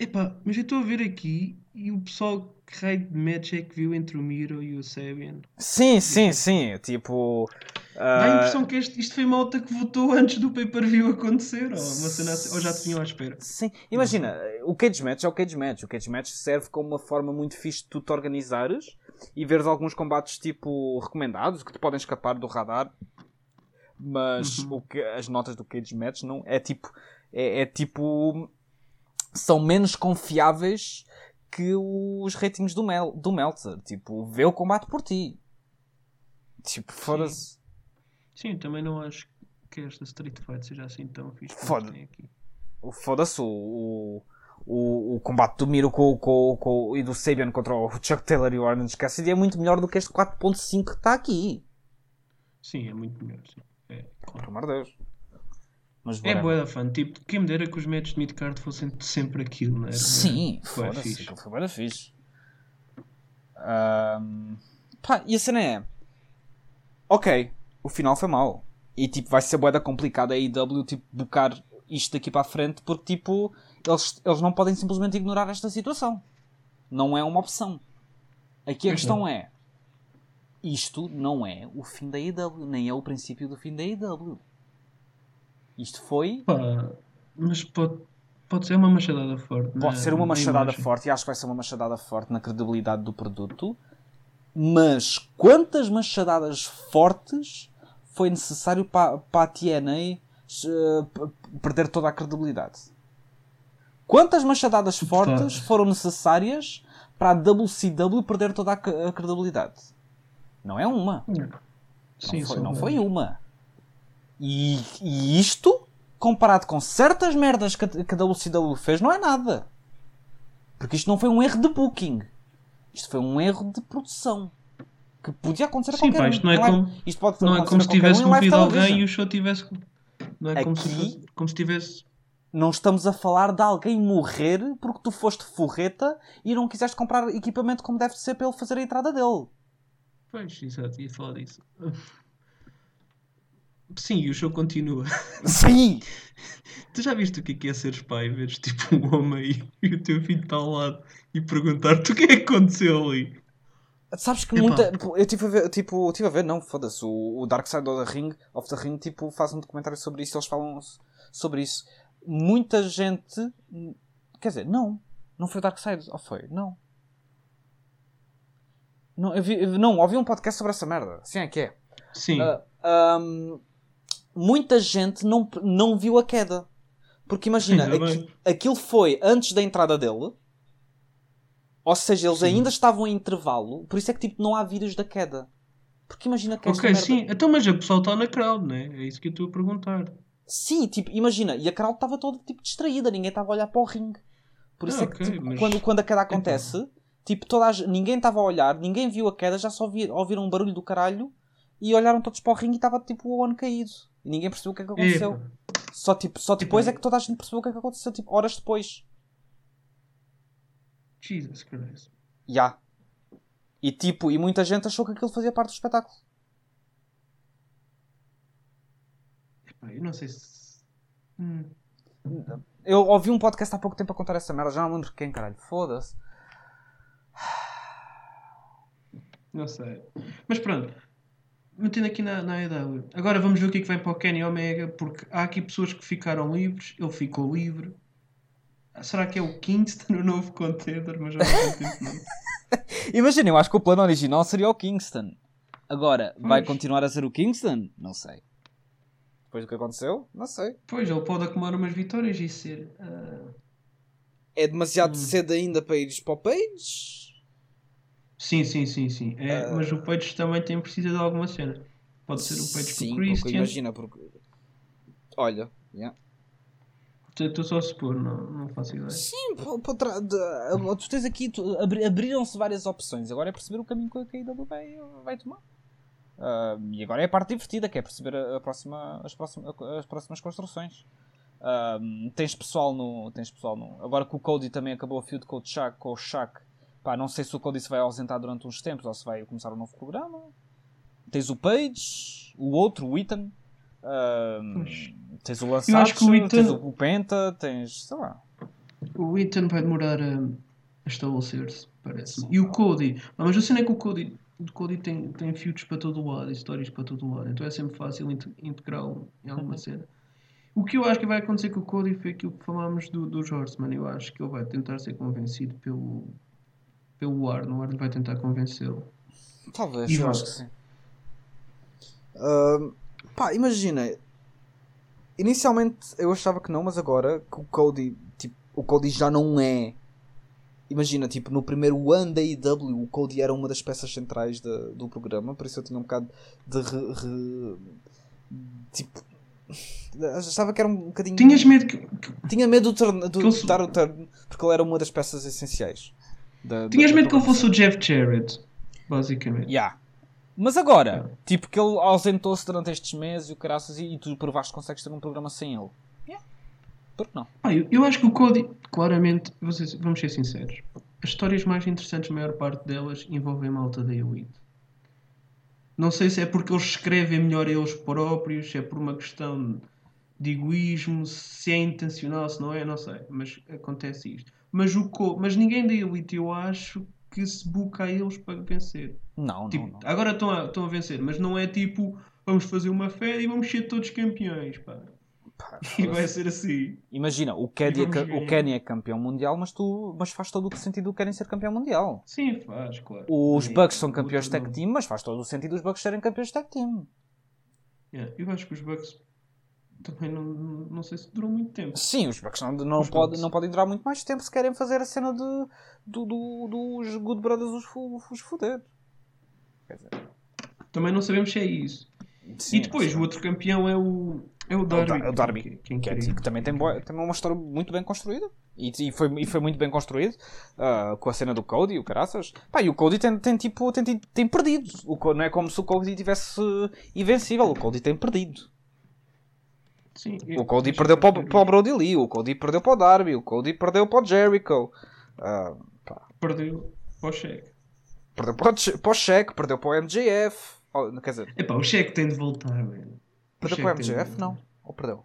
Epá, mas eu estou a ver aqui e o pessoal que raio de match é que viu entre o Miro e o Sabian. Sim, sim, sim. Tipo. Dá a ah, impressão que este- isto foi malta que votou antes do pay-per-view acontecer, ou, uma cena assim- ou já te vinham à espera. Sim, imagina, o cage match é o cage match. O cage match serve como uma forma muito fixe de tu te organizares e veres alguns combates tipo recomendados que te podem escapar do radar. Mas Uhum. o que, as notas do cage match não é tipo é, é tipo são menos confiáveis que os ratings do, Mel, do Meltzer. Tipo, vê o combate por ti. Tipo, foda-se. Sim, também não acho que esta Street Fight seja assim tão fixe. Foda. aqui. Foda-se, o, o, o, combate do Miro com, com, com, e do Sabian contra o Chuck Taylor e o Orange Cassidy é muito melhor do que este 4.5 que está aqui. Sim, é muito melhor. Sim. É, Pelo claro. amor de Deus. Mas É boa da fã. Tipo, quem me dera que os matches de midcard fossem sempre aquilo, não é? Sim, Foi fixe. foi bem fixe. Ahm, pá, e a cena é... Ok, o final foi mau. E tipo, vai ser boeda complicada a IW tipo, bocar isto daqui para a frente porque tipo, eles, eles não podem simplesmente ignorar esta situação. Não é uma opção. Aqui a Pois questão não. é... Isto não é o fim da IW, nem é o princípio do fim da IW. Isto foi Pá, mas pode, pode ser uma machadada forte. Pode na- ser uma machadada imagem. forte e acho que vai ser uma machadada forte na credibilidade do produto. Mas quantas machadadas fortes foi necessário para, para a TNA p- perder toda a credibilidade? Quantas machadadas fortes foram necessárias para a WCW perder toda a, credibilidade? Não é uma. Sim, não, foi, não foi uma. E, e isto, comparado com certas merdas que a, que a WCW fez, não é nada. Porque isto não foi um erro de booking. Isto foi um erro de produção. Que podia acontecer a Sim, qualquer pá, um. isto não é como- isto pode Não é como se um tivesse morrido alguém e o show tivesse. Não é como se, Aqui- como se tivesse. Não estamos a falar de alguém morrer porque tu foste forreta e não quiseste comprar equipamento como deve ser para ele fazer a entrada dele. Pois, exato, ia falar disso. Sim, e o show continua. Sim! Tu já viste o que é, que é seres pai? Veres tipo um homem e o teu filho está ao lado e perguntar-te o que é que aconteceu ali. Sabes que Epá. muita. Eu tive a ver, tipo, tive a ver, não, foda-se. O, o Dark Side of the Ring, of the Ring, tipo, faz um documentário sobre isso, eles falam sobre isso. Muita gente. Quer dizer, não. Não foi o Dark Side, ou foi? Não. Não, eu vi, eu- não, ouvi um podcast sobre essa merda. Assim é que é. Sim, Ah, ahm, muita gente não, não viu a queda. Porque imagina, aquilo foi antes da entrada dele. Ou seja, eles Sim. ainda estavam em intervalo. Por isso é que tipo, não há vídeos da queda. Porque imagina que ok, merda... sim. Então, mas o pessoal está na crowd, né? É isso que eu estou a perguntar. Sim, tipo, imagina. E a crowd estava toda tipo, distraída. Ninguém estava a olhar para o ringue. Por isso Ah, é que tipo, mas- quando, quando a queda acontece, tipo, toda a... ninguém estava a olhar. Ninguém viu a queda. Já só vi- ouviram um barulho do caralho. E olharam todos para o ringue e estava tipo o ano caído. E ninguém percebeu o que é que aconteceu. Epa. Só, tipo, só depois Tipo- é que toda a gente percebeu o que é que aconteceu, tipo, horas depois. Jesus Christ. Já. E tipo, e muita gente achou que aquilo fazia parte do espetáculo. Eu não sei se. Hum. Eu ouvi um podcast há pouco tempo a contar essa merda, já não lembro quem, caralho. Foda-se. Não sei. Mas pronto. Mantendo aqui na, na AEW. Agora vamos ver o que é que vem para o Kenny Omega, porque há aqui pessoas que ficaram livres, ele ficou livre. Será que é o Kingston o novo contender? Mas já não tempo não. Imagina, eu acho que o plano original seria o Kingston. Agora, vai Pois. continuar a ser o Kingston? Não sei. Depois do que aconteceu, não sei. Pois, ele pode acumular umas vitórias e ser. ah, É demasiado Hum. cedo ainda para ires para o Page? Sim, sim, sim, sim. É, Ah. Mas o Page também tem precisa de alguma cena. Pode ser o Sim, com o Christian. imagina, porque. Olha, yeah. Estou só a supor, não, não faço ideia. Sim, pô, tra- tu tens aqui, tu- abri- abriram-se várias opções. Agora é perceber o caminho que a KW vai, vai tomar. Ah, e agora é a parte divertida, que é perceber a, próxima, as, próximas, as próximas construções. Ah, tens pessoal no. Tens pessoal no. Agora que o Cody também acabou a feud com o Shaq, com o Shaq. Pá, não sei se o Cody se vai ausentar durante uns tempos ou se vai começar um novo programa. Tens o Page, o outro, o Ethan. Pois. tens o o Archer, tens Ethan- o Penta, tens. sei lá. O Ethan vai demorar a, estabelecer-se, parece-me. E o Cody. Ah, mas a cena é que o Cody, o Cody tem, tem feuds para todo o lado, histórias para todo o lado. Então é sempre fácil inte- integrá-lo em alguma cena. O que eu acho que vai acontecer com o Cody foi aquilo que falámos do, dos Horseman. Eu acho que ele vai tentar ser convencido pelo, pelo Arn. O Arn vai tentar convencê-lo. Talvez, E eu vai. acho que sim. Ahm, pá, imagina. Inicialmente eu achava que não, mas agora que o Cody, tipo, o Cody já não é. Imagina, tipo, no primeiro ano da IW, o Cody era uma das peças centrais da- do programa, por isso eu tinha um bocado de. Re, re- tipo. Achava que era um bocadinho. Tinhas medo que. que- Tinha medo do, turn, do Que ele- de dar o turn, porque ele era uma das peças essenciais. Da- da- tinhas da medo que ele fosse o Jeff Jarrett, basicamente. Yeah. Mas agora, tipo que ele ausentou-se durante estes meses e o caraças e, e tu provaste que consegues ter um programa sem ele. Yeah. Por que não? Ah, eu, eu acho que o Cody, claramente, vocês, vamos ser sinceros, as histórias mais interessantes, a maior parte delas, envolvem malta da Elite. Não sei se é porque eles escrevem melhor eles próprios, se é por uma questão de egoísmo, se é intencional, se não é, não sei. Mas acontece isto. Mas, o Co- mas ninguém da Elite, eu acho, que se buca a eles para vencer. Não, Tipo, não, não. agora estão a, estão a vencer, mas não é tipo, vamos fazer uma fé e vamos ser todos campeões, pá. Pá, E vai ser assim. Imagina, o Kenny, é, o Kenny é campeão mundial, mas, tu, mas faz todo o sentido o Kenny ser campeão mundial. Sim, faz, claro. Os E- Bucks são campeões tag team, mas faz todo o sentido os Bucks serem campeões de tag team. Yeah, eu acho que os Bucks também não, não, sei se duram muito tempo. Sim, os Bucks não, Os pode, não podem durar muito mais tempo se querem fazer a cena de, do, do- dos Good Brothers os, os foder. Quer dizer, Também não sabemos se é isso. sim, e depois, o outro campeão é o, é o É Darby. Dar- é o Darby, que, que é que, é, que também tem, boa, também uma história muito bem construída. E, e foi, e foi muito bem construído ah, com a cena do Cody e o caraças. Pá, e o Cody tem, tem, tipo, tem, tem, tem perdido. O, não é como se o Cody tivesse invencível. O Cody tem perdido. Sim, O Cody perdeu eu para, o- para o Brody Lee. O Cody perdeu para o Darby. O Cody perdeu para o Jericho. ah, Perdeu para o cheque. perdeu para o, para o Shaq. Perdeu para o MJF. Oh, quer dizer, Epá, o cheque tem de voltar, velho. Perdeu para o MJF? Não. Ou perdeu?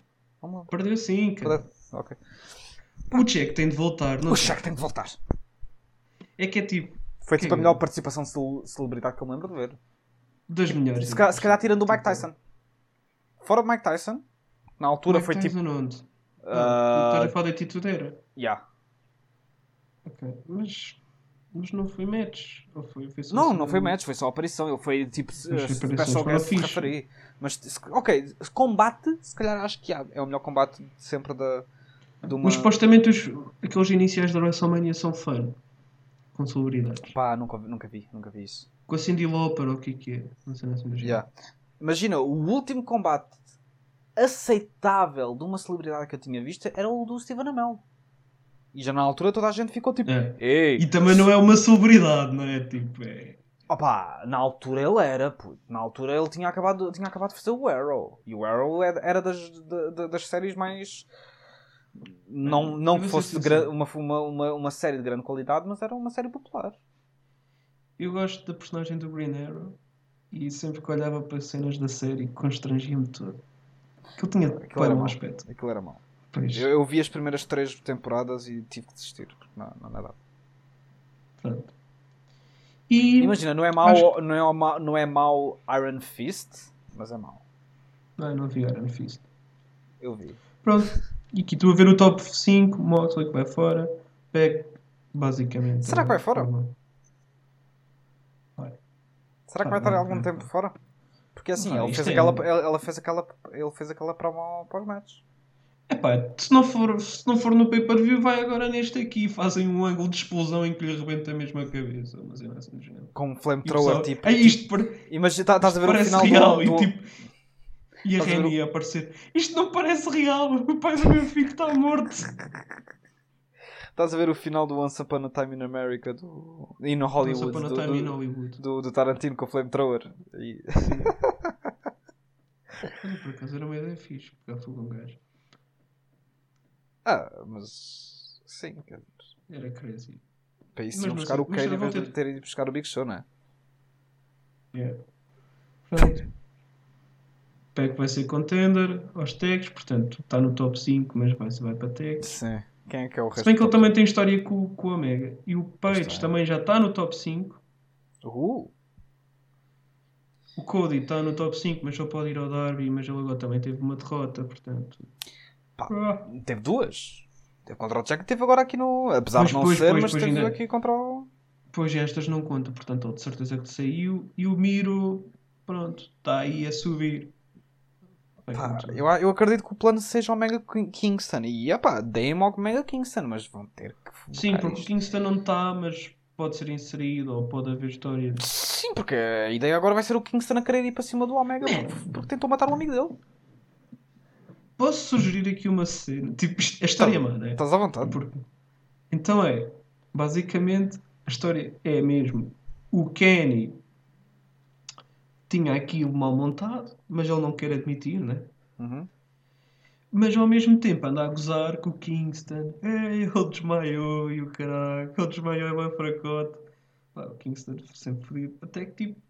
Perdeu sim, cara. Perdeu. Ok. O cheque tem de voltar. Não O. Shaq tem de voltar. É que é tipo, Foi tipo a melhor participação de cel- celebridade que eu me lembro de ver. das melhores. Se calhar, se calhar tirando o Mike Tyson. Fora o Mike Tyson, na altura Mike foi tipo. Onde? ah, Estás a falar da yeah. Ok, mas, mas não foi match? Ou foi, foi Não, assim não foi match, foi só aparição. Ele foi tipo. Uh, special guest referee. Mas, se- ok, combate, se calhar acho que há. É o melhor combate sempre da. Uma... Mas supostamente os, aqueles iniciais da WrestleMania são fã. Com celebridades. Pá, nunca, nunca vi, nunca vi isso. Com a Cindy Lauper ou o que é que é. Não sei do género. Yeah. Imagina, o último combate aceitável de uma celebridade que eu tinha visto era o do Steven Amell. E já na altura toda a gente ficou tipo. É. Ei, E também não é uma celebridade, não é? Tipo, é. Opa, na altura ele era, puto. Na altura ele tinha acabado, tinha acabado de fazer o Arrow. E o Arrow era das, da- da- das séries mais. Não, não que fosse uma, uma, uma, uma série de grande qualidade, mas era uma série popular. Eu gosto da personagem do Green Arrow. E sempre que olhava para cenas da série, constrangia-me todo. Aquilo tinha Aquilo era mau aspecto. Aquilo era mau. Eu, eu vi as primeiras três temporadas e tive que desistir. porque Não, não pronto. E. Imagina, não é mau, não é mau, não é mau Iron Fist, mas é mau. Não, não vi Iron Fist. Eu vi. Pronto. E aqui estou a ver o top 5. Moxley que vai fora. Peck, basicamente. Será que vai fora? Vai. Será que Ah, vai estar não, algum tempo fora? Porque assim, Pá, ele, fez é- aquela, ele fez aquela, ele fez aquela promo para os matches. Epá, se não, for, se não for no pay-per-view, vai agora neste aqui. Fazem um ângulo de explosão em que lhe arrebenta mesmo a cabeça. Mas é assim. Com um E o flamethrower tipo. "Ei, isto pare- Imagina, tá- estás a ver o parece final real. do, E, do- tipo, e a ver Reni a aparecer. Isto não parece real. O pai do meu filho está morto. Estás a ver o final do Once Upon a Time in America do, e no Hollywood Once Upon a do, Time in do, Hollywood. do, do Tarantino com o flamethrower. E- Olha, por acaso era uma ideia fixe. Pegar fogo a um gajo. Ah, mas sim, quer dizer, Era crazy. para isso Mas iam buscar o Kane em vez vão de ter- terem ido buscar o Big Show, não é? Yeah. Pronto. Peck vai ser contender aos tags, portanto está no top 5, mas vai, vai para tags. Sim. Quem é que é o resto? Se bem que ele também tem história com, com o Omega. E o Page também já está no top 5. top? Uh, O Cody está no top 5, mas só pode ir ao Darby, mas ele agora também teve uma derrota, portanto. Pá. Ah, teve duas. Teve contra o Jack teve agora aqui no. Apesar Pois, de não pois, ser, pois, mas pois teve ainda- aqui contra o. pois estas não contam, portanto ele de certeza que saiu. E o Miro, pronto, está aí a subir. Pá, eu, eu acredito que o plano seja o Mega King- Kingston. E opá, deem-me ao Mega Kingston, mas vão ter que. Sim, porque o isto. Kingston não está, mas pode ser inserido ou pode haver história. Sim, porque a ideia agora vai ser o Kingston a querer ir para cima do Omega porque- porque tentou matar um amigo dele. Posso sugerir aqui uma cena? Tipo, a história é má, não é? Estás à vontade. Porque- Então é, basicamente, a história é mesmo. O Kenny tinha aquilo mal montado, mas ele não quer admitir, né? Uhum. Mas ao mesmo tempo anda a gozar com o Kingston. Ei, ele desmaiou e o caralho, ele desmaiou é bem fracote. Pá, o Kingston sempre fodido. Até que tipo,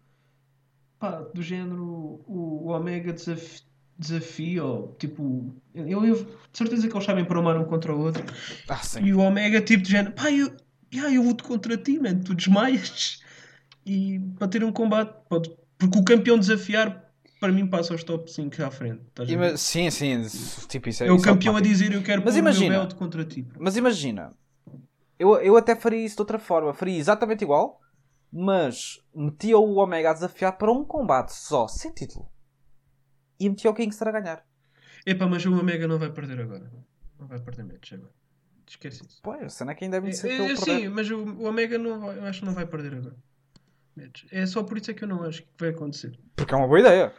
pá, do género, o, o Omega desaf- desafia, ou tipo, eu, eu, de certeza que eles sabem paramar um contra o outro. Ah. E o Omega tipo de género, pá, eu, yeah, eu luto contra ti, man, tu desmaias. E para ter um combate, pode, porque o campeão desafiar, para mim passa aos top 5 à frente. a mas- sim, sim. Tipo, isso é, é o é campeão a automático. dizer eu quero Mas pôr imagina. o meu belt contra ti. Mas imagina, eu, eu até faria isso de outra forma. Faria exatamente igual, mas metia o Omega a desafiar para um combate só, sem título. E metia o Kingston a ganhar. Epá, mas o Omega não vai perder agora. Não vai perder match agora. Esquece isso. Pois, a cena é que ainda é muito É, cedo é, ele sim, mas o, o Omega não vai, eu acho que não vai perder agora. É só por isso é que eu não acho que vai acontecer. Porque é uma boa ideia.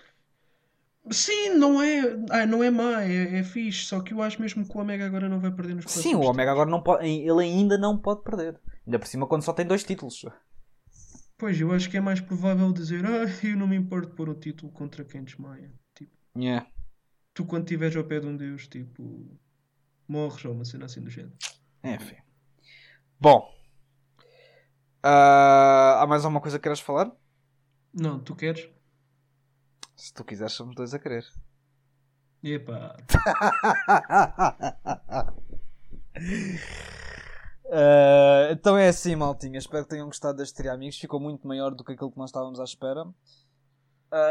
Sim, não é, ah, não é má, é, é fixe, só que eu acho mesmo que o Omega agora não vai perder nos Sim, o Omega agora não pode. Ele ainda não pode perder. Ainda por cima quando só tem dois títulos. Pois, eu acho que é mais provável dizer ah, eu não me importo pôr o título contra quem desmaia. Tipo, Yeah. tu quando estiveres ao pé de um deus, tipo, morres ou uma cena assim do género. Enfim. Bom. Ah, há mais alguma coisa que queiras falar? Não, tu queres? Se tu quiseres, somos dois a querer. Epá, Uh, então é assim, maltinha. Espero que tenham gostado deste Tria Amigos. Ficou muito maior do que aquilo que nós estávamos à espera. Uh,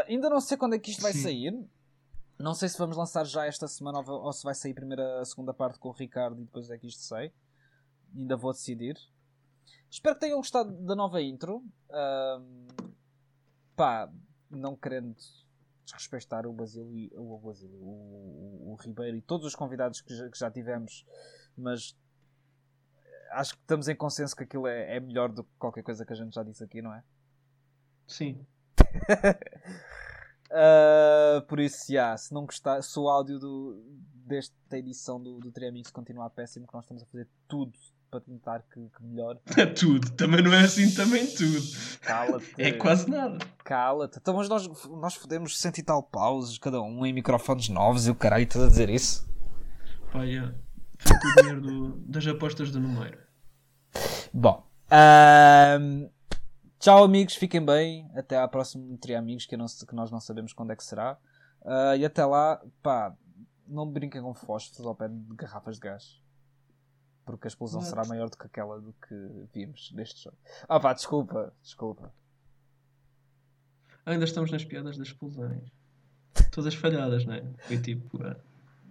ainda não sei quando é que isto vai Sim. sair. Não sei se vamos lançar já esta semana ou, ou se vai sair primeiro a segunda parte com o Ricardo e depois é que isto sai. Ainda vou decidir. Espero que tenham gostado da nova intro. Ahm, pá, não querendo desrespeitar o Basílio, e- o, Basílio o, o, o Ribeiro e todos os convidados que já, que já tivemos, mas acho que estamos em consenso que aquilo é, é melhor do que qualquer coisa que a gente já disse aqui, não é? sim. Uh, por isso, já, se não gostar, se o áudio do, desta edição do, do Triamix continuar péssimo, que nós estamos a fazer tudo para tentar que, que melhore, É tudo, também não é assim, também tudo. cala-te. É quase nada. Cala-te. Então, mas nós, nós fodemos cento e tal pausas, cada um em microfones novos e o caralho, estás a dizer isso? Pá, já. Feito o dinheiro do- das apostas do número. Bom, tchau amigos, fiquem bem. Até à próxima Tria Amigos, que, não que nós não sabemos quando é que será. Ah, e até lá, pá, não brinquem com fósforos ao pé de garrafas de gás. Porque a explosão será maior do que aquela do que vimos neste jogo. Ah pá, desculpa, desculpa. Ainda estamos nas piadas das explosões. Todas falhadas, não é? Foi tipo. ah,